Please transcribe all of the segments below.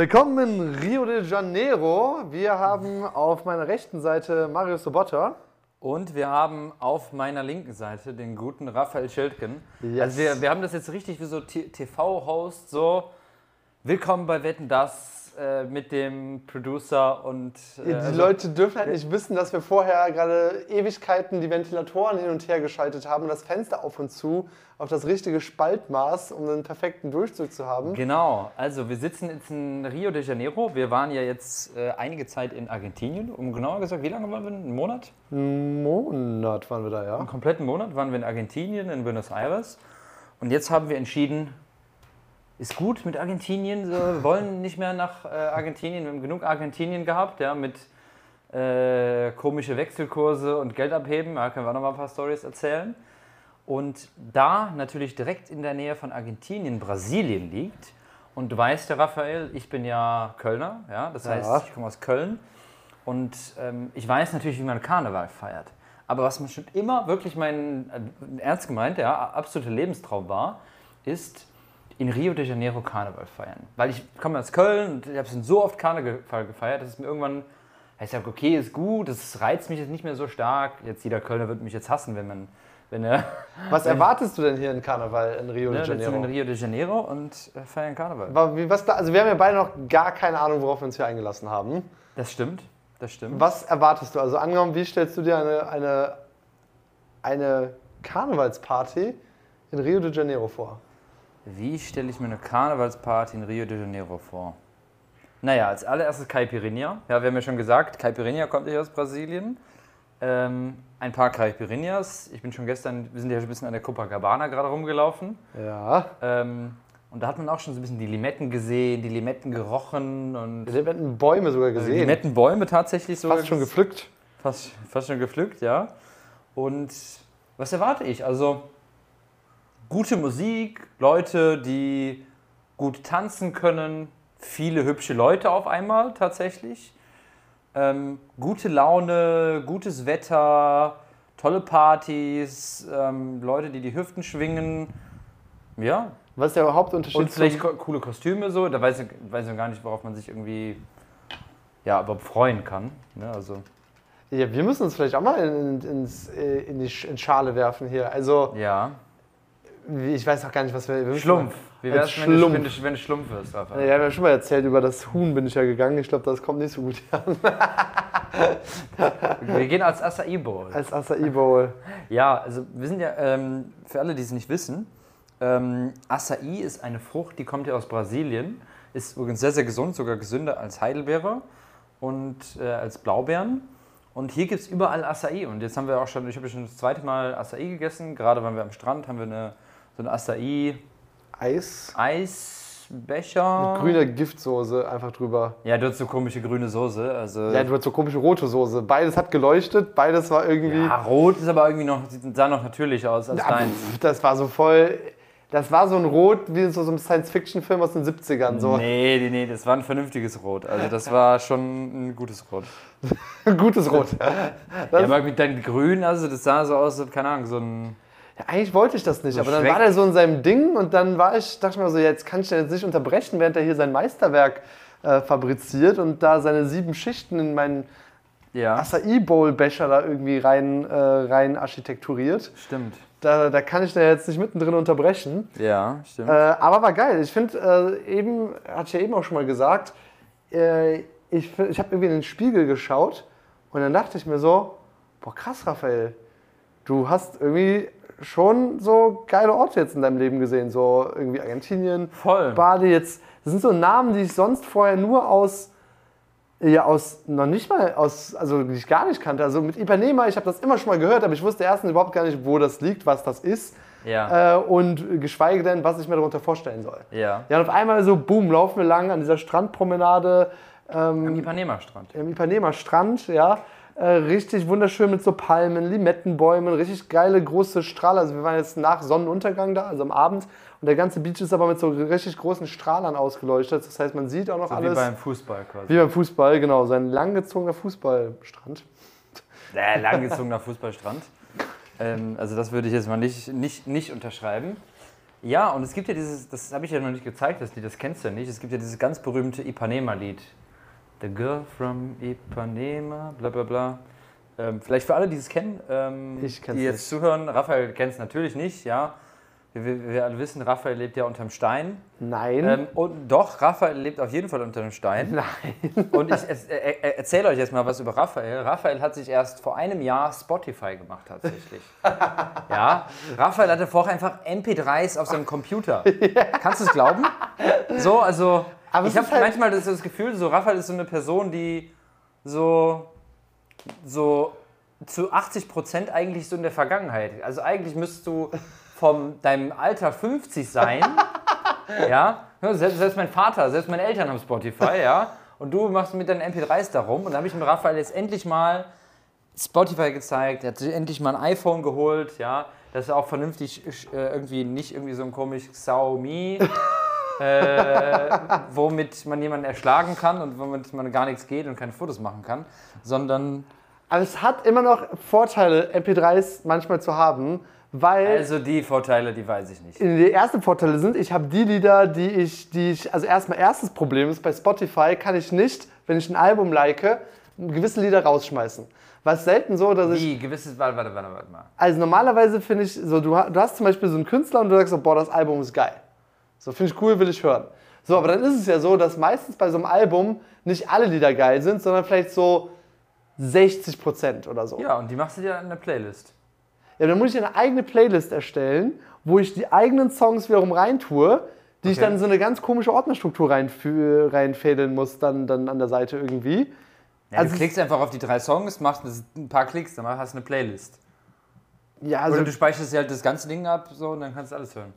Willkommen in Rio de Janeiro. Wir haben auf meiner rechten Seite Mario Sobotta. Und wir haben auf meiner linken Seite den guten Raphael Schildgen. Yes. Also wir, wir haben das jetzt richtig wie so TV-Host, so willkommen bei Wetten Das äh, mit dem Producer und äh, Die also- Leute dürfen halt nicht wissen, dass wir vorher gerade Ewigkeiten die Ventilatoren hin und her geschaltet haben und das Fenster auf und zu auf das richtige Spaltmaß, um einen perfekten Durchzug zu haben. Genau, also wir sitzen jetzt in Rio de Janeiro. Wir waren ja jetzt äh, einige Zeit in Argentinien. Um genauer gesagt, wie lange waren wir? Einen Monat? Einen Monat waren wir da, ja. Einen kompletten Monat waren wir in Argentinien, in Buenos Aires. Und jetzt haben wir entschieden, ist gut mit Argentinien. So, wir wollen nicht mehr nach äh, Argentinien. Wir haben genug Argentinien gehabt, ja, mit äh, komische Wechselkurse und Geld abheben. Da können wir auch noch mal ein paar Stories erzählen. Und da natürlich direkt in der Nähe von Argentinien Brasilien liegt. Und du weißt ja, Raphael, ich bin ja Kölner, ja, das heißt, Ja. ich komme aus Köln. Und ähm, ich weiß natürlich, wie man Karneval feiert. Aber was mir schon immer wirklich mein, äh, ernst gemeint, ja, absoluter Lebenstraum war, ist in Rio de Janeiro Karneval feiern. Weil ich komme aus Köln und ich habe schon so oft Karneval gefeiert, dass es mir irgendwann, ich sage, okay, ist gut, das reizt mich jetzt nicht mehr so stark. Jetzt jeder Kölner wird mich jetzt hassen, wenn man, wenn er Was erwartest du denn hier in Karneval in Rio ne, de sind wir in Janeiro? Rio de Janeiro und äh, feiern Karneval. Was also wir haben ja beide noch gar keine Ahnung, worauf wir uns hier eingelassen haben. Das stimmt, das stimmt. Was erwartest du? Also angenommen, wie stellst du dir eine, eine, eine Karnevalsparty in Rio de Janeiro vor? Wie stelle ich mir eine Karnevalsparty in Rio de Janeiro vor? Naja, als allererstes Caipirinha. Ja, wir haben ja schon gesagt, Caipirinha kommt nicht aus Brasilien. Ähm, ein paar Caipirinhas. Ich bin schon gestern, wir sind ja schon ein bisschen an der Copacabana gerade rumgelaufen. Ja. Ähm, und da hat man auch schon so ein bisschen die Limetten gesehen, die Limetten gerochen und Wir hätten Bäume sogar gesehen. Limettenbäume tatsächlich so. Fast schon gepflückt. Fast, fast schon gepflückt, ja. Und was erwarte ich? Also gute Musik, Leute, die gut tanzen können, viele hübsche Leute auf einmal tatsächlich. Ähm, gute Laune, gutes Wetter, tolle Partys, ähm, Leute, die die Hüften schwingen. Ja, Was ist der Hauptunterschied und vielleicht ko- coole Kostüme so. Da weiß ich, weiß ich noch gar nicht, worauf man sich irgendwie ja, überhaupt freuen kann. Ne? Also, Ja, wir müssen uns vielleicht auch mal in, ins, äh, in die Sch- in Schale werfen hier. Also, ja. Ich weiß auch gar nicht, was wir. wir Schlumpf. Wie wär's, Als wenn du, Schlumpf. wenn, du, wenn du Schlumpf wirst, ja, wir haben schon mal erzählt, über das Huhn bin ich ja gegangen. Ich glaube, das kommt nicht so gut an. Wir gehen als Acai Bowl. Als Acai Bowl. Ja, also wir sind ja, ähm, für alle, die es nicht wissen, ähm, Acai ist eine Frucht, die kommt ja aus Brasilien. Ist übrigens sehr, sehr gesund, sogar gesünder als Heidelbeere und äh, als Blaubeeren. Und hier gibt es überall Acai. Und jetzt haben wir auch schon, ich habe ja schon das zweite Mal Acai gegessen. Gerade waren wir am Strand, haben wir eine, so eine Eis. Acai-Eisbecher. Mit grüner Giftsoße einfach drüber. Ja, du hast so komische grüne Soße. Also Ja, du hast so komische rote Soße. Beides hat geleuchtet, beides war irgendwie. Ja, rot ist aber irgendwie noch, sah noch natürlich aus als Ja, dein. pf, das war so voll. Das war so ein Rot wie in so so einem Science-Fiction-Film aus den 70ern. So Nee, nee, nee, das war ein vernünftiges Rot. Also das war schon ein gutes Rot. ein gutes Rot. Ja, aber mit deinem Grün, also das sah so aus, keine Ahnung, so ein. Ja, eigentlich wollte ich das nicht, So aber dann Schreck. war der so in seinem Ding und dann war ich, dachte ich mir so, jetzt kann ich den jetzt nicht unterbrechen, während er hier sein Meisterwerk äh, fabriziert und da seine sieben Schichten in meinen Ja, Acai Bowl Becher da irgendwie rein, äh, rein architekturiert. stimnd. Da, da kann ich den jetzt nicht mittendrin unterbrechen. Ja, stimmt. Äh, aber war geil. Ich finde, äh, eben, hatte ich ja eben auch schon mal gesagt, äh, ich, ich habe irgendwie in den Spiegel geschaut und dann dachte ich mir so, boah krass, Raphael, du hast irgendwie schon so geile Orte jetzt in deinem Leben gesehen. So irgendwie Argentinien, Voll. Bali jetzt. Das sind so Namen, die ich sonst vorher nur aus, ja, aus, noch nicht mal aus, also die ich gar nicht kannte. Also mit Ipanema, ich habe das immer schon mal gehört, aber ich wusste erstens überhaupt gar nicht, wo das liegt, was das ist. Ja, Äh, und geschweige denn, was ich mir darunter vorstellen soll. ja. Ja, und auf einmal so, boom, laufen wir lang an dieser Strandpromenade Am Ipanema-Strand. im Ipanema Strand, ja. Äh, richtig wunderschön mit so Palmen, Limettenbäumen, richtig geile große Strahler. Also wir waren jetzt nach Sonnenuntergang da, also am Abend. Und der ganze Beach ist aber mit so richtig großen Strahlern ausgeleuchtet. Das heißt, man sieht auch noch So wie alles. beim Fußball quasi. wie beim Fußball, genau. So ein langgezogener Fußballstrand. Äh, langgezogener Fußballstrand. Ähm, also das würde ich jetzt mal nicht, nicht, nicht unterschreiben. Ja, und es gibt ja dieses, das habe ich ja noch nicht gezeigt, das Lied, das kennst du ja nicht. Es gibt ja dieses ganz berühmte Ipanema-Lied. The Girl from Ipanema, bla bla bla. Ähm, vielleicht für alle, die es kennen, ähm, Ich die jetzt nicht. zuhören. Raphael kennt es natürlich nicht, ja. Wir, wir, wir alle wissen, Raphael lebt ja unterm Stein. Nein. Ähm, und doch, Raphael lebt auf jeden Fall unter dem Stein. Nein. Und ich erzähle euch jetzt mal was über Raphael. Raphael hat sich erst vor einem Jahr Spotify gemacht, tatsächlich. ja, Raphael hatte vorher einfach MP3s auf seinem Computer. Kannst du es glauben? So, also, Aber ich habe ist halt- manchmal das, das Gefühl, so Raphael ist so eine Person, die so, so zu 80 Prozent eigentlich so in der Vergangenheit. Also eigentlich müsstest du vom deinem Alter 50 sein. Ja, selbst, selbst mein Vater, selbst meine Eltern haben Spotify, ja. Und du machst mit deinen MP3s da rum. Und da habe ich dem Raphael jetzt endlich mal Spotify gezeigt. Er hat sich endlich mal ein iPhone geholt, ja. Dass er auch vernünftig äh, irgendwie nicht irgendwie so ein komisch Xiaomi, äh, womit man jemanden erschlagen kann und womit man gar nichts geht und keine Fotos machen kann, sondern Aber es hat immer noch Vorteile, MP3s manchmal zu haben, weil also die Vorteile, die weiß ich nicht. die ersten Vorteile sind, ich habe die Lieder, die ich, die ich, also erstmal erstes Problem ist, bei Spotify kann ich nicht, wenn ich ein Album like, gewisse Lieder rausschmeißen. Was selten so, dass ich, Wie gewisses, warte, warte, warte, warte mal. also normalerweise finde ich, so du, du hast zum Beispiel so einen Künstler und du sagst so, boah, das Album ist geil. So, finde ich cool, will ich hören. So, aber dann ist es ja so, dass meistens bei so einem Album nicht alle Lieder geil sind, sondern vielleicht so 60 Prozent oder so. Ja, und die machst du dir in der Playlist. Ja, dann muss ich eine eigene Playlist erstellen, wo ich die eigenen Songs wiederum reintue, die ich Okay. dann in so eine ganz komische Ordnerstruktur reinfädeln muss, dann, dann an der Seite irgendwie. Ja, Also du klickst einfach auf die drei Songs, machst ein paar Klicks, dann hast du eine Playlist. Ja, also, Oder du speicherst halt das ganze Ding ab so, und dann kannst du alles hören.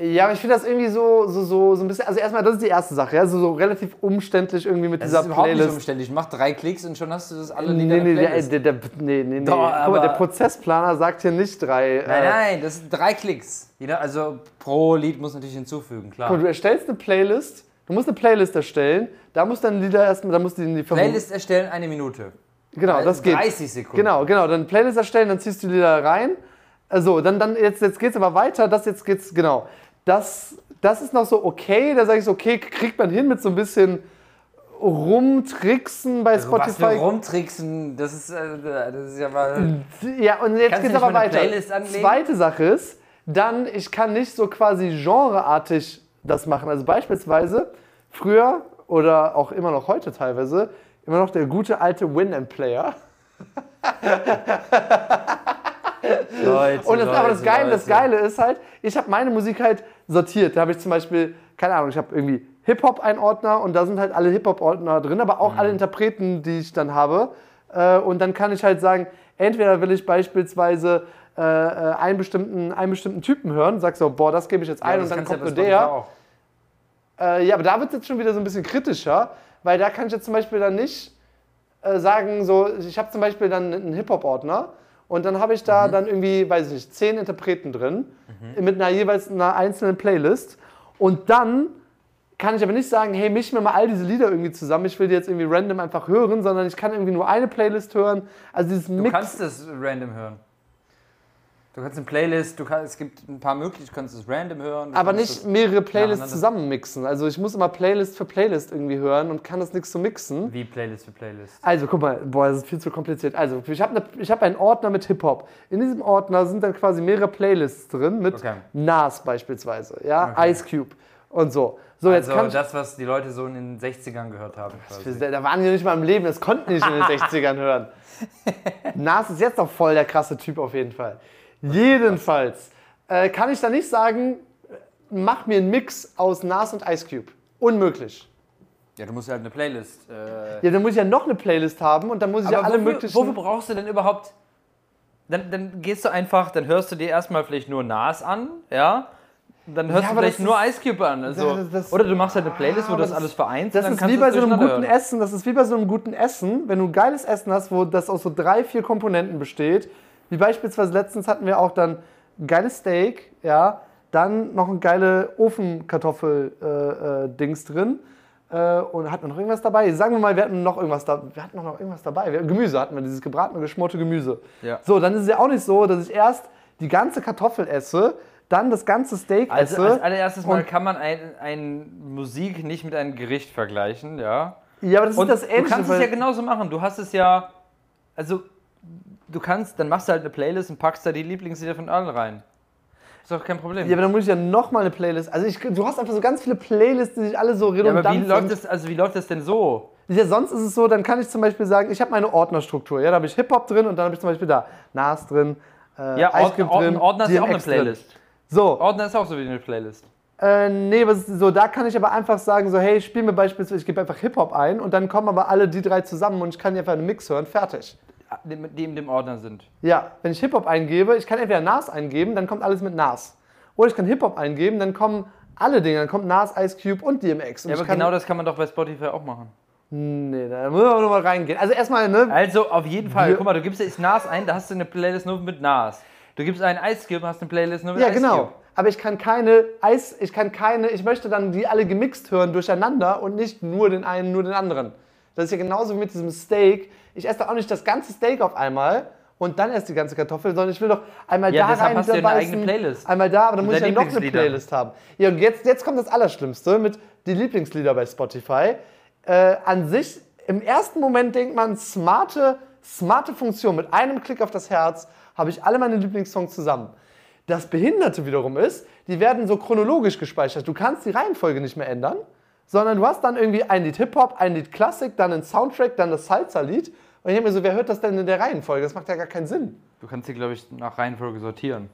Ja aber ich finde das irgendwie so, so, so, so ein bisschen. Also, erstmal, das ist die erste Sache, ja, so, so relativ umständlich irgendwie mit Das dieser ist überhaupt nicht Playlist. umständlich. Mach drei Klicks und schon hast du das alle Nee, Lieder in nee, der der, der, der, nee, nee, nee. Doch, Guck mal, aber- der Prozessplaner sagt hier nicht drei. Nein, äh, nein, das sind drei Klicks. Jeder, also pro Lied muss natürlich hinzufügen, klar. Guck du erstellst eine Playlist, du musst eine Playlist erstellen, da musst dann Lieder erstmal, da musst du in die Playlist erstellen, eine Minute. Genau, das geht. 30 Sekunden. Genau, genau. Dann Playlist erstellen, dann ziehst du die da rein. Also, dann, dann jetzt, jetzt geht's aber weiter. Das jetzt geht's, genau. Das, das ist noch so okay. Da sage ich so, okay, kriegt man hin mit so ein bisschen rumtricksen bei Also, was für Spotify. rumtricksen, das ist, äh, das ist ja mal. Ja, und jetzt geht's nicht aber weiter. Zweite Sache ist, dann, ich kann nicht so quasi genreartig das machen. Also beispielsweise früher oder auch immer noch heute teilweise, immer noch der gute alte Win-and-Player. Leute, Und das, aber das Leute, Geile, das Leute. Geile ist halt, ich habe meine Musik halt sortiert. Da habe ich zum Beispiel, keine Ahnung, ich habe irgendwie Hip-Hop einen Ordner und da sind halt alle Hip-Hop-Ordner drin, aber auch alle Interpreten, die ich dann habe. Äh, Und dann kann ich halt sagen, entweder will ich beispielsweise äh, äh, einen, bestimmten, einen bestimmten Typen hören, sag so, boah, das gebe ich jetzt Ja, ein das und dann kommt ja nur der. Ja, aber da wird es jetzt schon wieder so ein bisschen kritischer, weil da kann ich jetzt zum Beispiel dann nicht sagen, so, ich habe zum Beispiel dann einen Hip-Hop-Ordner und dann habe ich da Mhm. dann irgendwie, weiß ich nicht, zehn Interpreten drin mit einer jeweils einer einzelnen Playlist und dann kann ich aber nicht sagen, hey, misch mir mal all diese Lieder irgendwie zusammen, ich will die jetzt irgendwie random einfach hören, sondern ich kann irgendwie nur eine Playlist hören. Also dieses Du Mix. kannst es random hören. Du kannst eine Playlist, du kannst, es gibt ein paar Möglichkeiten, du kannst es random hören. aber nicht mehrere Playlists zusammenmixen. Also ich muss immer Playlist für Playlist irgendwie hören und kann das nichts so mixen. Wie Playlist für Playlist. Also, guck mal, boah, das ist viel zu kompliziert. Also, ich habe ne, ich hab einen Ordner mit Hip-Hop. In diesem Ordner sind dann quasi mehrere Playlists drin mit Okay. Nas beispielsweise, ja, Okay. Ice Cube und so. So, jetzt also kann ich, das, was die Leute so in den 60ern gehört haben. Quasi. da waren die nicht mal im Leben, das konnten die nicht in den 60ern hören. Nas ist jetzt noch voll der krasse Typ auf jeden Fall. Jedenfalls äh, kann ich da nicht sagen, mach mir einen Mix aus Nas und Ice Cube. Unmöglich. Ja, du musst halt eine Playlist. Äh, Ja, dann muss ich ja noch eine Playlist haben und dann muss ich ja aber alle wofür, möglichen. wofür brauchst du denn überhaupt. Dann, dann gehst du einfach, dann hörst du dir erstmal vielleicht nur Nas an, ja? Dann hörst Ja, du vielleicht nur Ice Cube an. Also, Ja, das- das- oder du machst halt eine Playlist, wo aber das das- alles vereint. Das ist wie du bei so einem guten hören. Essen. Das ist wie bei so einem guten Essen. Wenn du ein geiles Essen hast, wo das aus so drei, vier Komponenten besteht, wie beispielsweise letztens hatten wir auch dann ein geiles Steak, ja, dann noch ein geile Ofenkartoffel-Dings drin. Äh, und hatten wir noch irgendwas dabei? Sagen wir mal, wir hatten noch irgendwas da. Wir hatten noch irgendwas dabei. Wir, Gemüse hatten wir, dieses gebratene, geschmorte Gemüse. Ja. So, dann ist es ja auch nicht so, dass ich erst die ganze Kartoffel esse, dann das ganze Steak Also esse. als allererstes Mal kann man ein, ein Musik nicht mit einem Gericht vergleichen, ja. ja, aber das Und ist das Ähnliche. du kannst es ja genauso machen. Du hast es ja, also du kannst, dann machst du halt eine Playlist und packst da die Lieblingslieder von allen rein. Ist doch kein Problem. ja, aber dann muss ich ja nochmal eine Playlist. Also ich, du hast einfach so ganz viele Playlists, die sich alle so Ja, redundant aber wie läuft das, also wie läuft das denn so? Ja, sonst ist es so, dann kann ich zum Beispiel sagen, ich habe meine Ordnerstruktur. Ja, da habe ich Hip-Hop drin und dann habe ich zum Beispiel da Nas drin, äh, Ja, Ice Ord Cube Ordner, Ordner ist ja auch eine DMX drin. Playlist. So, Ordner ist auch so wie eine Playlist. äh, nee, was, so, da kann ich aber einfach sagen, so, hey, spiel mir beispielsweise, ich gebe einfach Hip-Hop ein und dann kommen aber alle die drei zusammen und ich kann einfach einen Mix hören, fertig. Die in dem Ordner sind. Ja, wenn ich Hip-Hop eingebe, ich kann entweder Nas eingeben, dann kommt alles mit Nas. Oder ich kann Hip-Hop eingeben, dann kommen alle Dinge, dann kommt Nas, Ice Cube und DMX. Und Ja, aber genau das kann man doch bei Spotify auch machen. Nee, da müssen wir aber nochmal reingehen. Also erstmal, ne? Also auf jeden Fall, guck mal, du gibst jetzt Nas ein, da hast du eine Playlist nur mit Nas. Du gibst einen Ice Cube, hast eine Playlist nur mit Ja, Ice genau. Cube. Aber ich kann keine Eis, ich kann keine, ich möchte dann die alle gemixt hören durcheinander und nicht nur den einen, nur den anderen. Das ist ja genauso wie mit diesem Steak. Ich esse doch auch nicht das ganze Steak auf einmal und dann erst die ganze Kartoffel, sondern ich will doch einmal Ja, da rein hast du ja eine eigene Playlist. Einmal da, aber dann muss ich ja noch eine. Playlist haben. Ja, und jetzt, jetzt kommt das Allerschlimmste mit die Lieblingslieder bei Spotify. Äh, an sich, im ersten Moment denkt man, smarte, smarte Funktion. Mit einem Klick auf das Herz habe ich alle meine Lieblingssongs zusammen. Das Behinderte wiederum ist, die werden so chronologisch gespeichert. Du kannst die Reihenfolge nicht mehr ändern, sondern du hast dann irgendwie ein Lied Hip-Hop, ein Lied Klassik, dann ein Soundtrack, dann das Salsa-Lied. Und ich denke mir so, wer hört das denn in der Reihenfolge? Das macht ja gar keinen Sinn. Du kannst sie, glaube ich, nach Reihenfolge sortieren.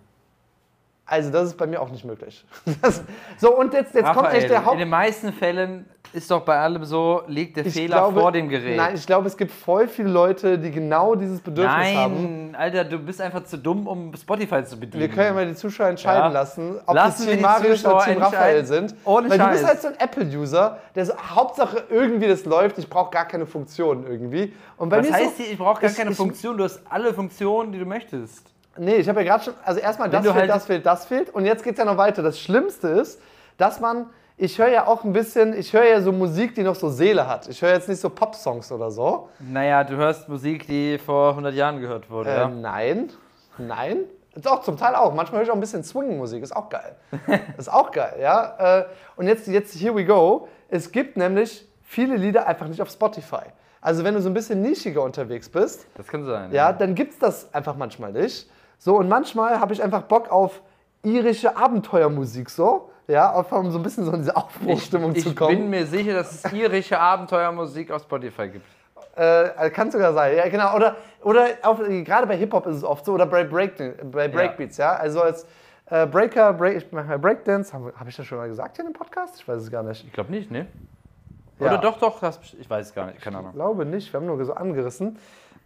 Also das ist bei mir auch nicht möglich. Das, so, und jetzt, jetzt kommt echt der in Haupt... den meisten Fällen ist doch bei allem so, liegt der Ich Fehler glaube- vor dem Gerät. Nein, ich glaube, es gibt voll viele Leute, die genau dieses Bedürfnis haben. Nein, Alter, du bist einfach zu dumm, um Spotify zu bedienen. Wir können ja mal die Zuschauer entscheiden Ja. lassen, ob Lassen wir Team Marius oder Team Raphael sind. Ohne Weil du Scheiß. bist halt so ein Apple-User, der so, Hauptsache irgendwie das läuft, ich brauche gar keine Funktionen irgendwie. Und bei Was heißt so, hier, ich brauche gar ich- keine ich- Funktion, du hast alle Funktionen, die du möchtest. Nee, ich habe ja gerade schon, also erstmal das fehlt, halt- das fehlt, das fehlt und jetzt geht es ja noch weiter. Das Schlimmste ist, dass man, ich höre ja auch ein bisschen, ich höre ja so Musik, die noch so Seele hat. Ich höre jetzt nicht so Pop-Songs oder so. Naja, du hörst Musik, die vor 100 Jahren gehört wurde. Äh, ja? Nein, nein. Doch, zum Teil auch. Manchmal höre ich auch ein bisschen Swing-Musik, ist auch geil. ist auch geil, ja. Äh, Und jetzt, jetzt, here we go. Es gibt nämlich viele Lieder einfach nicht auf Spotify. Also wenn du so ein bisschen nischiger unterwegs bist, Das kann sein. ja, dann gibt es das einfach manchmal nicht. So, und manchmal habe ich einfach Bock auf irische Abenteuermusik, so. Ja, um so ein bisschen so in diese Aufbruchstimmung Ich zu bin kommen. mir sicher, dass es irische Abenteuermusik auf Spotify gibt. Äh, kann sogar sein, ja, genau. Oder, oder auf, gerade bei Hip-Hop ist es oft so, oder bei, Break, bei Breakbeats, ja. Also als äh, Breaker, Break, ich mache Breakdance, habe hab ich das schon mal gesagt hier in dem Podcast? Ich weiß es gar nicht. Ich glaube nicht, ne? Ja. Oder doch, doch, das, ich weiß es gar nicht, keine Ich Ahnung. glaube nicht, wir haben nur so angerissen.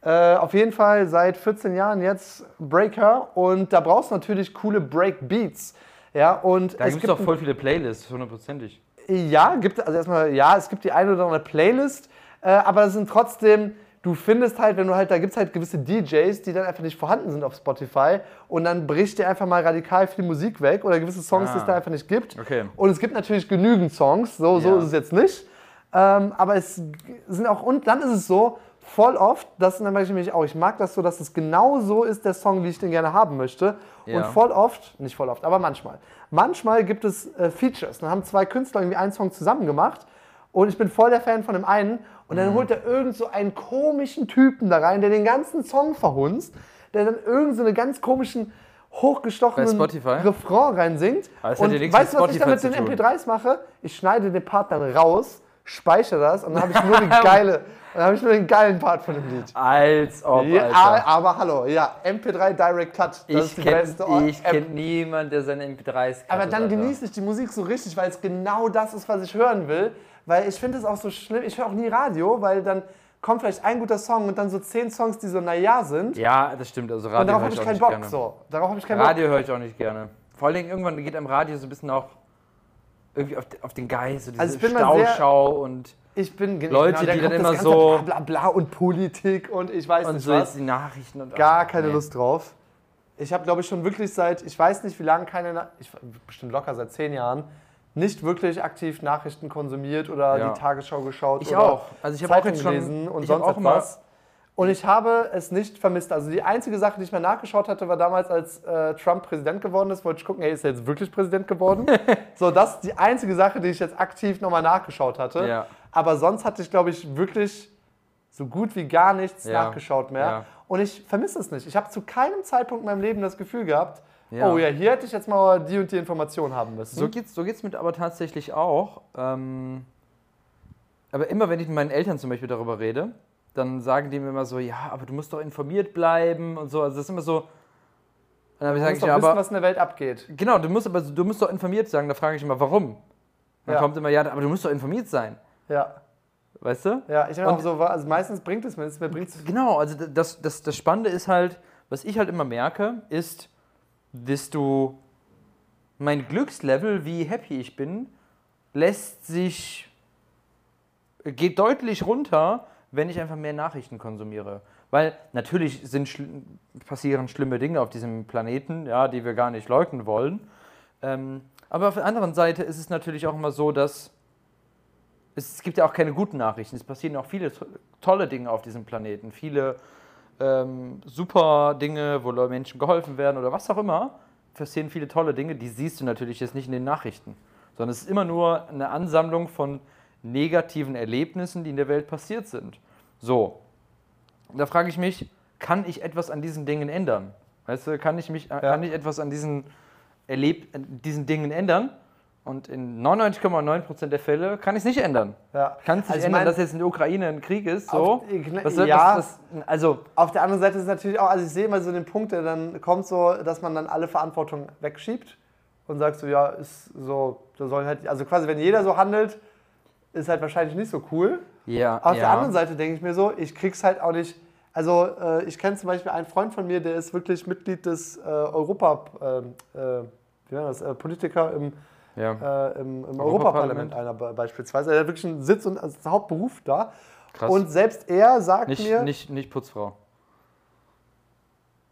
Äh, auf jeden Fall seit 14 Jahren jetzt Breaker und da brauchst du natürlich coole Breakbeats. Ja, und Da es gibt es doch voll viele Playlists, hundertprozentig. Ja, gibt also erstmal, ja, es gibt die eine oder andere Playlist, äh, aber es sind trotzdem, du findest halt, wenn du halt, da gibt es halt gewisse DJs, die dann einfach nicht vorhanden sind auf Spotify und dann bricht dir einfach mal radikal viel Musik weg oder gewisse Songs, die es Ah. da einfach nicht gibt. Okay. Und es gibt natürlich genügend Songs, so, so Ja. ist es jetzt nicht. Ähm, aber es sind auch, und dann ist es so, voll oft, das dann ich nämlich auch, ich mag das so, dass es genau so ist, der Song, wie ich den gerne haben möchte. Und Ja. voll oft, nicht voll oft, aber manchmal. Manchmal gibt es äh, Features. Dann haben zwei Künstler irgendwie einen Song zusammen gemacht und ich bin voll der Fan von dem einen und Mhm. dann holt er irgend so einen komischen Typen da rein, der den ganzen Song verhunzt, der dann irgend so einen ganz komischen hochgestochenen? Refrain reinsingt. Hat Und weißt du, was ich dann mit den Spotify zu MP3s mache? Ich schneide den Part dann raus, speichere das und dann habe ich nur geile, dann habe ich nur den geilen Part von dem Lied. Als ob, Ja, Alter. aber hallo, ja, MP3 Direct Cut, das Ich ist die kenne beste App. kenn niemanden, der seine MP3s Aber cuttet, dann genieße ich die Musik so richtig, weil es genau das ist, was ich hören will. Weil ich finde es auch so schlimm, ich höre auch nie Radio, weil dann kommt vielleicht ein guter Song und dann so zehn Songs, die so naja sind. Ja, das stimmt. Also und Radio darauf höre habe ich auch keinen Bock. gerne. So. Darauf habe ich keinen Radio höre ich auch nicht gerne. Vor allen Dingen irgendwann geht am Radio so ein bisschen auch irgendwie auf, auf den Geist, so diese Also ich bin mal sehr- Stauschau und. Ich bin Leute, dann die dann immer so- Bla, bla bla und Politik und ich weiß und nicht so was. die Nachrichten und Gar keine nee. Lust drauf. Ich habe, glaube ich, schon wirklich seit, ich weiß nicht wie lange, keine, Na- ich, bestimmt locker seit zehn Jahren, nicht wirklich aktiv Nachrichten konsumiert oder Ja. die Tagesschau geschaut. Ich oder auch. Also ich habe auch jetzt schon gelesen und ich sonst auch etwas. Und ich habe es nicht vermisst. Also die einzige Sache, die ich mal nachgeschaut hatte, war damals, als äh, Trump Präsident geworden ist, wollte ich gucken, hey, ist er jetzt wirklich Präsident geworden? so, das ist die einzige Sache, die ich jetzt aktiv nochmal nachgeschaut hatte. Ja. Aber sonst hatte ich, glaube ich, wirklich so gut wie gar nichts Ja. nachgeschaut mehr. Ja. Und ich vermisse es nicht. Ich habe zu keinem Zeitpunkt in meinem Leben das Gefühl gehabt, oh ja, hier hätte ich jetzt mal die und die Information haben müssen. So geht's, so geht's mit aber tatsächlich auch. Ähm, aber immer wenn ich mit meinen Eltern zum Beispiel darüber rede, dann sagen die mir immer so, ja, aber du musst doch informiert bleiben und so. Also das ist immer so. Und dann du sage musst ich, doch ja, wissen, aber was in der Welt abgeht. genau, du musst aber du musst doch informiert sein. Da frage ich immer, warum? Dann Ja. kommt immer, ja, aber du musst doch informiert sein. Ja, Weißt du? ja ich denke auch so, also meistens bringt es mir, es mir bringt's Genau, also das, das, das Spannende ist halt, was ich halt immer merke, ist, desto mein Glückslevel, wie happy ich bin, lässt sich, geht deutlich runter, wenn ich einfach mehr Nachrichten konsumiere. Weil natürlich sind, passieren schlimme Dinge auf diesem Planeten, ja, die wir gar nicht leugnen wollen. Ähm, aber auf der anderen Seite ist es natürlich auch immer so, dass es, es gibt ja auch keine guten Nachrichten. Es passieren auch viele to tolle Dinge auf diesem Planeten. Viele ähm, super Dinge, wo Menschen geholfen werden oder was auch immer. Passieren viele tolle Dinge, die siehst du natürlich jetzt nicht in den Nachrichten. Sondern es ist immer nur eine Ansammlung von negativen Erlebnissen, die in der Welt passiert sind. So. Da frage ich mich, kann ich etwas an diesen Dingen ändern? Weißt du, kann ich, mich, äh, kann ich etwas an diesen, Erleb diesen Dingen ändern? Und in 99,9% der Fälle kann ich es nicht ändern. Ja. Kann es nicht Also ändern, mein- dass jetzt in der Ukraine ein Krieg ist? So? Auf- ich- Was ja. das, das, also, Auf der anderen Seite ist es natürlich auch, also ich sehe immer so den Punkt, der dann kommt so, dass man dann alle Verantwortung wegschiebt und sagt so, ja, ist so, da sollen halt, also quasi, wenn jeder so handelt, ist halt wahrscheinlich nicht so cool. ja. Auf ja. der anderen Seite denke ich mir so, ich krieg's halt auch nicht. Also äh, ich kenne zum Beispiel einen Freund von mir, der ist wirklich Mitglied des äh, Europa, ähm, äh, wie war das, äh, Politiker im, ja. äh, im, im Europaparlament. Einer be- beispielsweise. Er hat wirklich einen Sitz und also Hauptberuf da. Krass. Und selbst er sagt nicht, mir, nicht, nicht Putzfrau.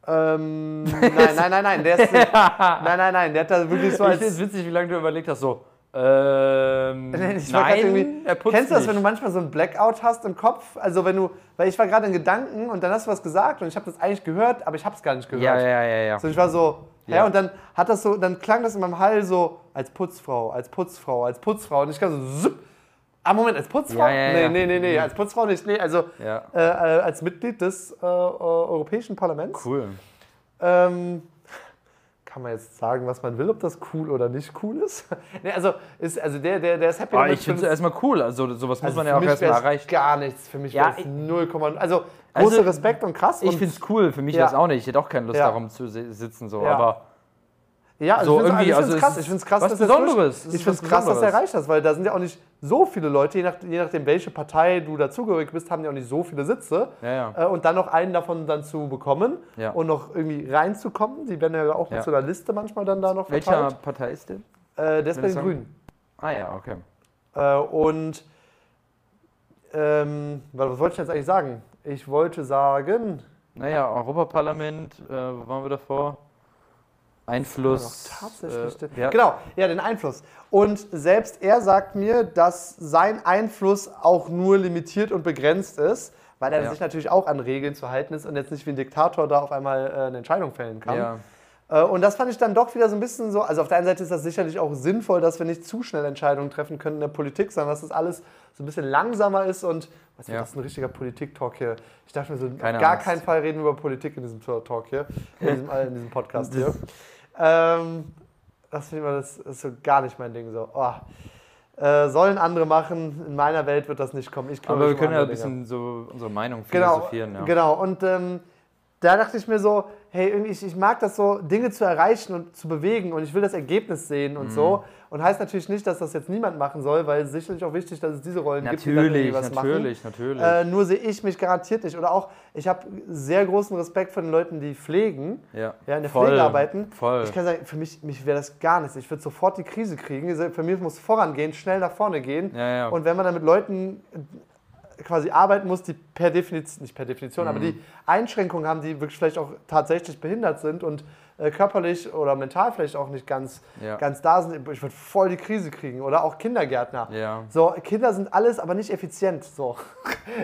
ähm, nein, nein, nein, nein, der ist, nein, nein, nein, der hat da wirklich so ich als, finde es witzig, wie lange du überlegt hast, so, ähm, Ich nein, irgendwie- er putzt Kennst du das, nicht. wenn du manchmal so einen Blackout hast im Kopf? Also wenn du, weil ich war gerade in Gedanken und dann hast du was gesagt und ich habe das eigentlich gehört, aber ich habe es gar nicht gehört. Ja, ja, ja, ja. So, ich war so, Ja. ja. und dann hat das so, dann klang das in meinem Hall so als Putzfrau, als Putzfrau, als Putzfrau und ich kam so, zup. ah Moment, als Putzfrau? Ja, ja, nee, ja. nee, nee, nee, als Putzfrau nicht, nee, also äh, äh, als Mitglied des äh, Europäischen Parlaments. Cool. Ähm, kann man jetzt sagen, was man will, ob das cool oder nicht cool ist? nee, also, ist, also der, der, der ist happy Aber damit. ich finde es find's- erstmal cool. Also sowas muss also man ja auch erstmal erreichen. gar nichts. Für mich Ja, wäre es ich- 0,0. Also, Also, großer Respekt und krass. Ich finde es cool. Für mich Ja. wäre es auch nicht. Ich hätte auch keine Lust Ja. darum zu si- sitzen. So. Ja. Aber Ja, also So ich finde also es krass. Ich finde es krass, was dass er es durch- Besonderes. Es Ich finde es krass, dass Besonderes. erreicht hat, weil da sind ja auch nicht so viele Leute, je, nach, je nachdem, welche Partei du dazugehörig bist, haben die auch nicht so viele Sitze. Ja, ja. Äh, und dann noch einen davon dann zu bekommen Ja. und noch irgendwie reinzukommen. Die werden ja auch mit Ja. so einer Liste manchmal dann da noch welcher verteilt. Partei ist der? Äh, der ist bei den du Grünen. Ah ja, okay. Äh, und ähm, was wollte ich jetzt eigentlich sagen? Ich wollte sagen, Naja, Europaparlament, äh, wo waren wir davor? Einfluss. Tatsächlich. Äh, ja. Genau, ja, den Einfluss. Und selbst er sagt mir, dass sein Einfluss auch nur limitiert und begrenzt ist, weil er Ja. sich natürlich auch an Regeln zu halten ist und jetzt nicht wie ein Diktator da auf einmal äh, eine Entscheidung fällen kann. Ja. Äh, und das fand ich dann doch wieder so ein bisschen so, also auf der einen Seite ist das sicherlich auch sinnvoll, dass wir nicht zu schnell Entscheidungen treffen können in der Politik, sondern dass das alles so ein bisschen langsamer ist und was Ja. das ist ein richtiger Politik-Talk hier. Ich dachte mir so, Keine auf gar Angst. keinen Fall reden wir über Politik in diesem Talk hier, in diesem, in diesem Podcast hier. Ähm, das finde ich mal, das ist so gar nicht mein Ding so. Oh. Äh, sollen andere machen, in meiner Welt wird das nicht kommen. Aber wir können ja ein bisschen so unsere Meinung Genau, philosophieren. Ja. genau. Und ähm, da dachte ich mir so, hey, irgendwie, ich, ich mag das so, Dinge zu erreichen und zu bewegen und ich will das Ergebnis sehen Mhm. und so. Und heißt natürlich nicht, dass das jetzt niemand machen soll, weil es sicherlich auch wichtig, dass es diese Rollen gibt, die dann irgendwie Natürlich, was machen. natürlich, natürlich. Äh, nur sehe ich mich garantiert nicht. Oder auch, ich habe sehr großen Respekt vor den Leuten, die pflegen, ja. ja, in der Voll, Pflege arbeiten. Voll. Ich kann sagen, für mich, mich wäre das gar nichts. Ich würde sofort die Krise kriegen. Für mich muss vorangehen, schnell nach vorne gehen. Ja, ja. Und wenn man dann mit Leuten äh, quasi arbeiten muss, die per Definition, nicht per Definition, Mhm. aber die Einschränkungen haben, die wirklich vielleicht auch tatsächlich behindert sind und äh, körperlich oder mental vielleicht auch nicht ganz, Ja. ganz da sind, ich würde voll die Krise kriegen. Oder auch Kindergärtner. Ja. So, Kinder sind alles, aber nicht effizient. So.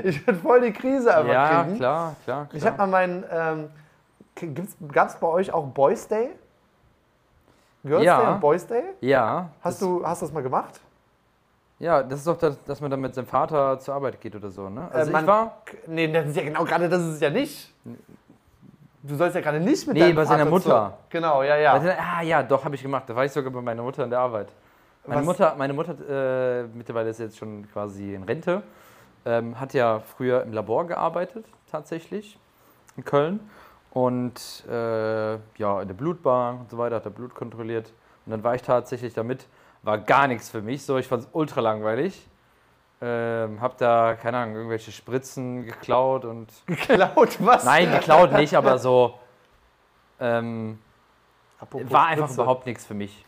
Ich würde voll die Krise einfach Ja, kriegen. klar, klar. Ich habe mal meinen. Ähm, Gab es bei euch auch Boys Day? Girls Ja. Day und Boys Day? ja. Hast das, du hast das mal gemacht? Ja, das ist doch, das, dass man dann mit seinem Vater zur Arbeit geht oder so, ne? Also Äh, man- ich war. Nee, das ist ja genau gerade das ist es ja nicht. Du sollst ja gerade nicht mit Nee, deinem bei seiner Mutter. Zu, genau, ja, ja. Warte, Ah ja, doch, habe ich gemacht. Da war ich sogar bei meiner Mutter in der Arbeit. Meine Was- Mutter, meine Mutter äh, mittlerweile ist jetzt schon quasi in Rente, ähm, hat ja früher im Labor gearbeitet, tatsächlich, in Köln. Und äh, ja, in der Blutbank und so weiter, hat er Blut kontrolliert. Und dann war ich tatsächlich damit, war gar nichts für mich, so, ich fand es ultra langweilig. Ähm, hab da, keine Ahnung, irgendwelche Spritzen geklaut und. Geklaut, was? Nein, geklaut nicht, aber so. Ähm, war einfach Spritze. überhaupt nichts für mich.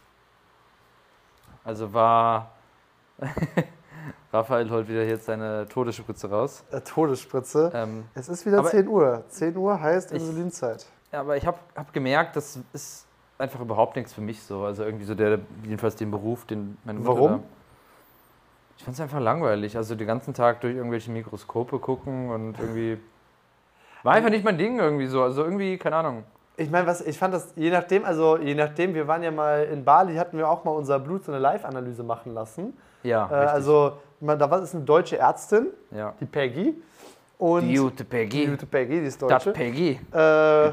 Also war. Raphael holt wieder jetzt seine Todesspritze raus. Äh, Todesspritze. Ähm, Es ist wieder aber- 10 Uhr. 10 Uhr heißt Ich- Insulinzeit. ja, aber ich habe hab gemerkt, das ist einfach überhaupt nichts für mich so. Also irgendwie so der, jedenfalls den Beruf, den meine Mutter Warum? Da, ich fand es einfach langweilig. Also den ganzen Tag durch irgendwelche Mikroskope gucken und irgendwie. War einfach nicht mein Ding irgendwie so. Also irgendwie, keine Ahnung. Ich meine, was ich fand das, je nachdem, also je nachdem, wir waren ja mal in Bali, hatten wir auch mal unser Blut so eine Live-Analyse machen lassen. Ja, Äh, also, man, da war ist eine deutsche Ärztin, ja. die Peggy. Und Die gute die Peggy. gute Peggy, die ist Das Deutsche. Peggy. Äh,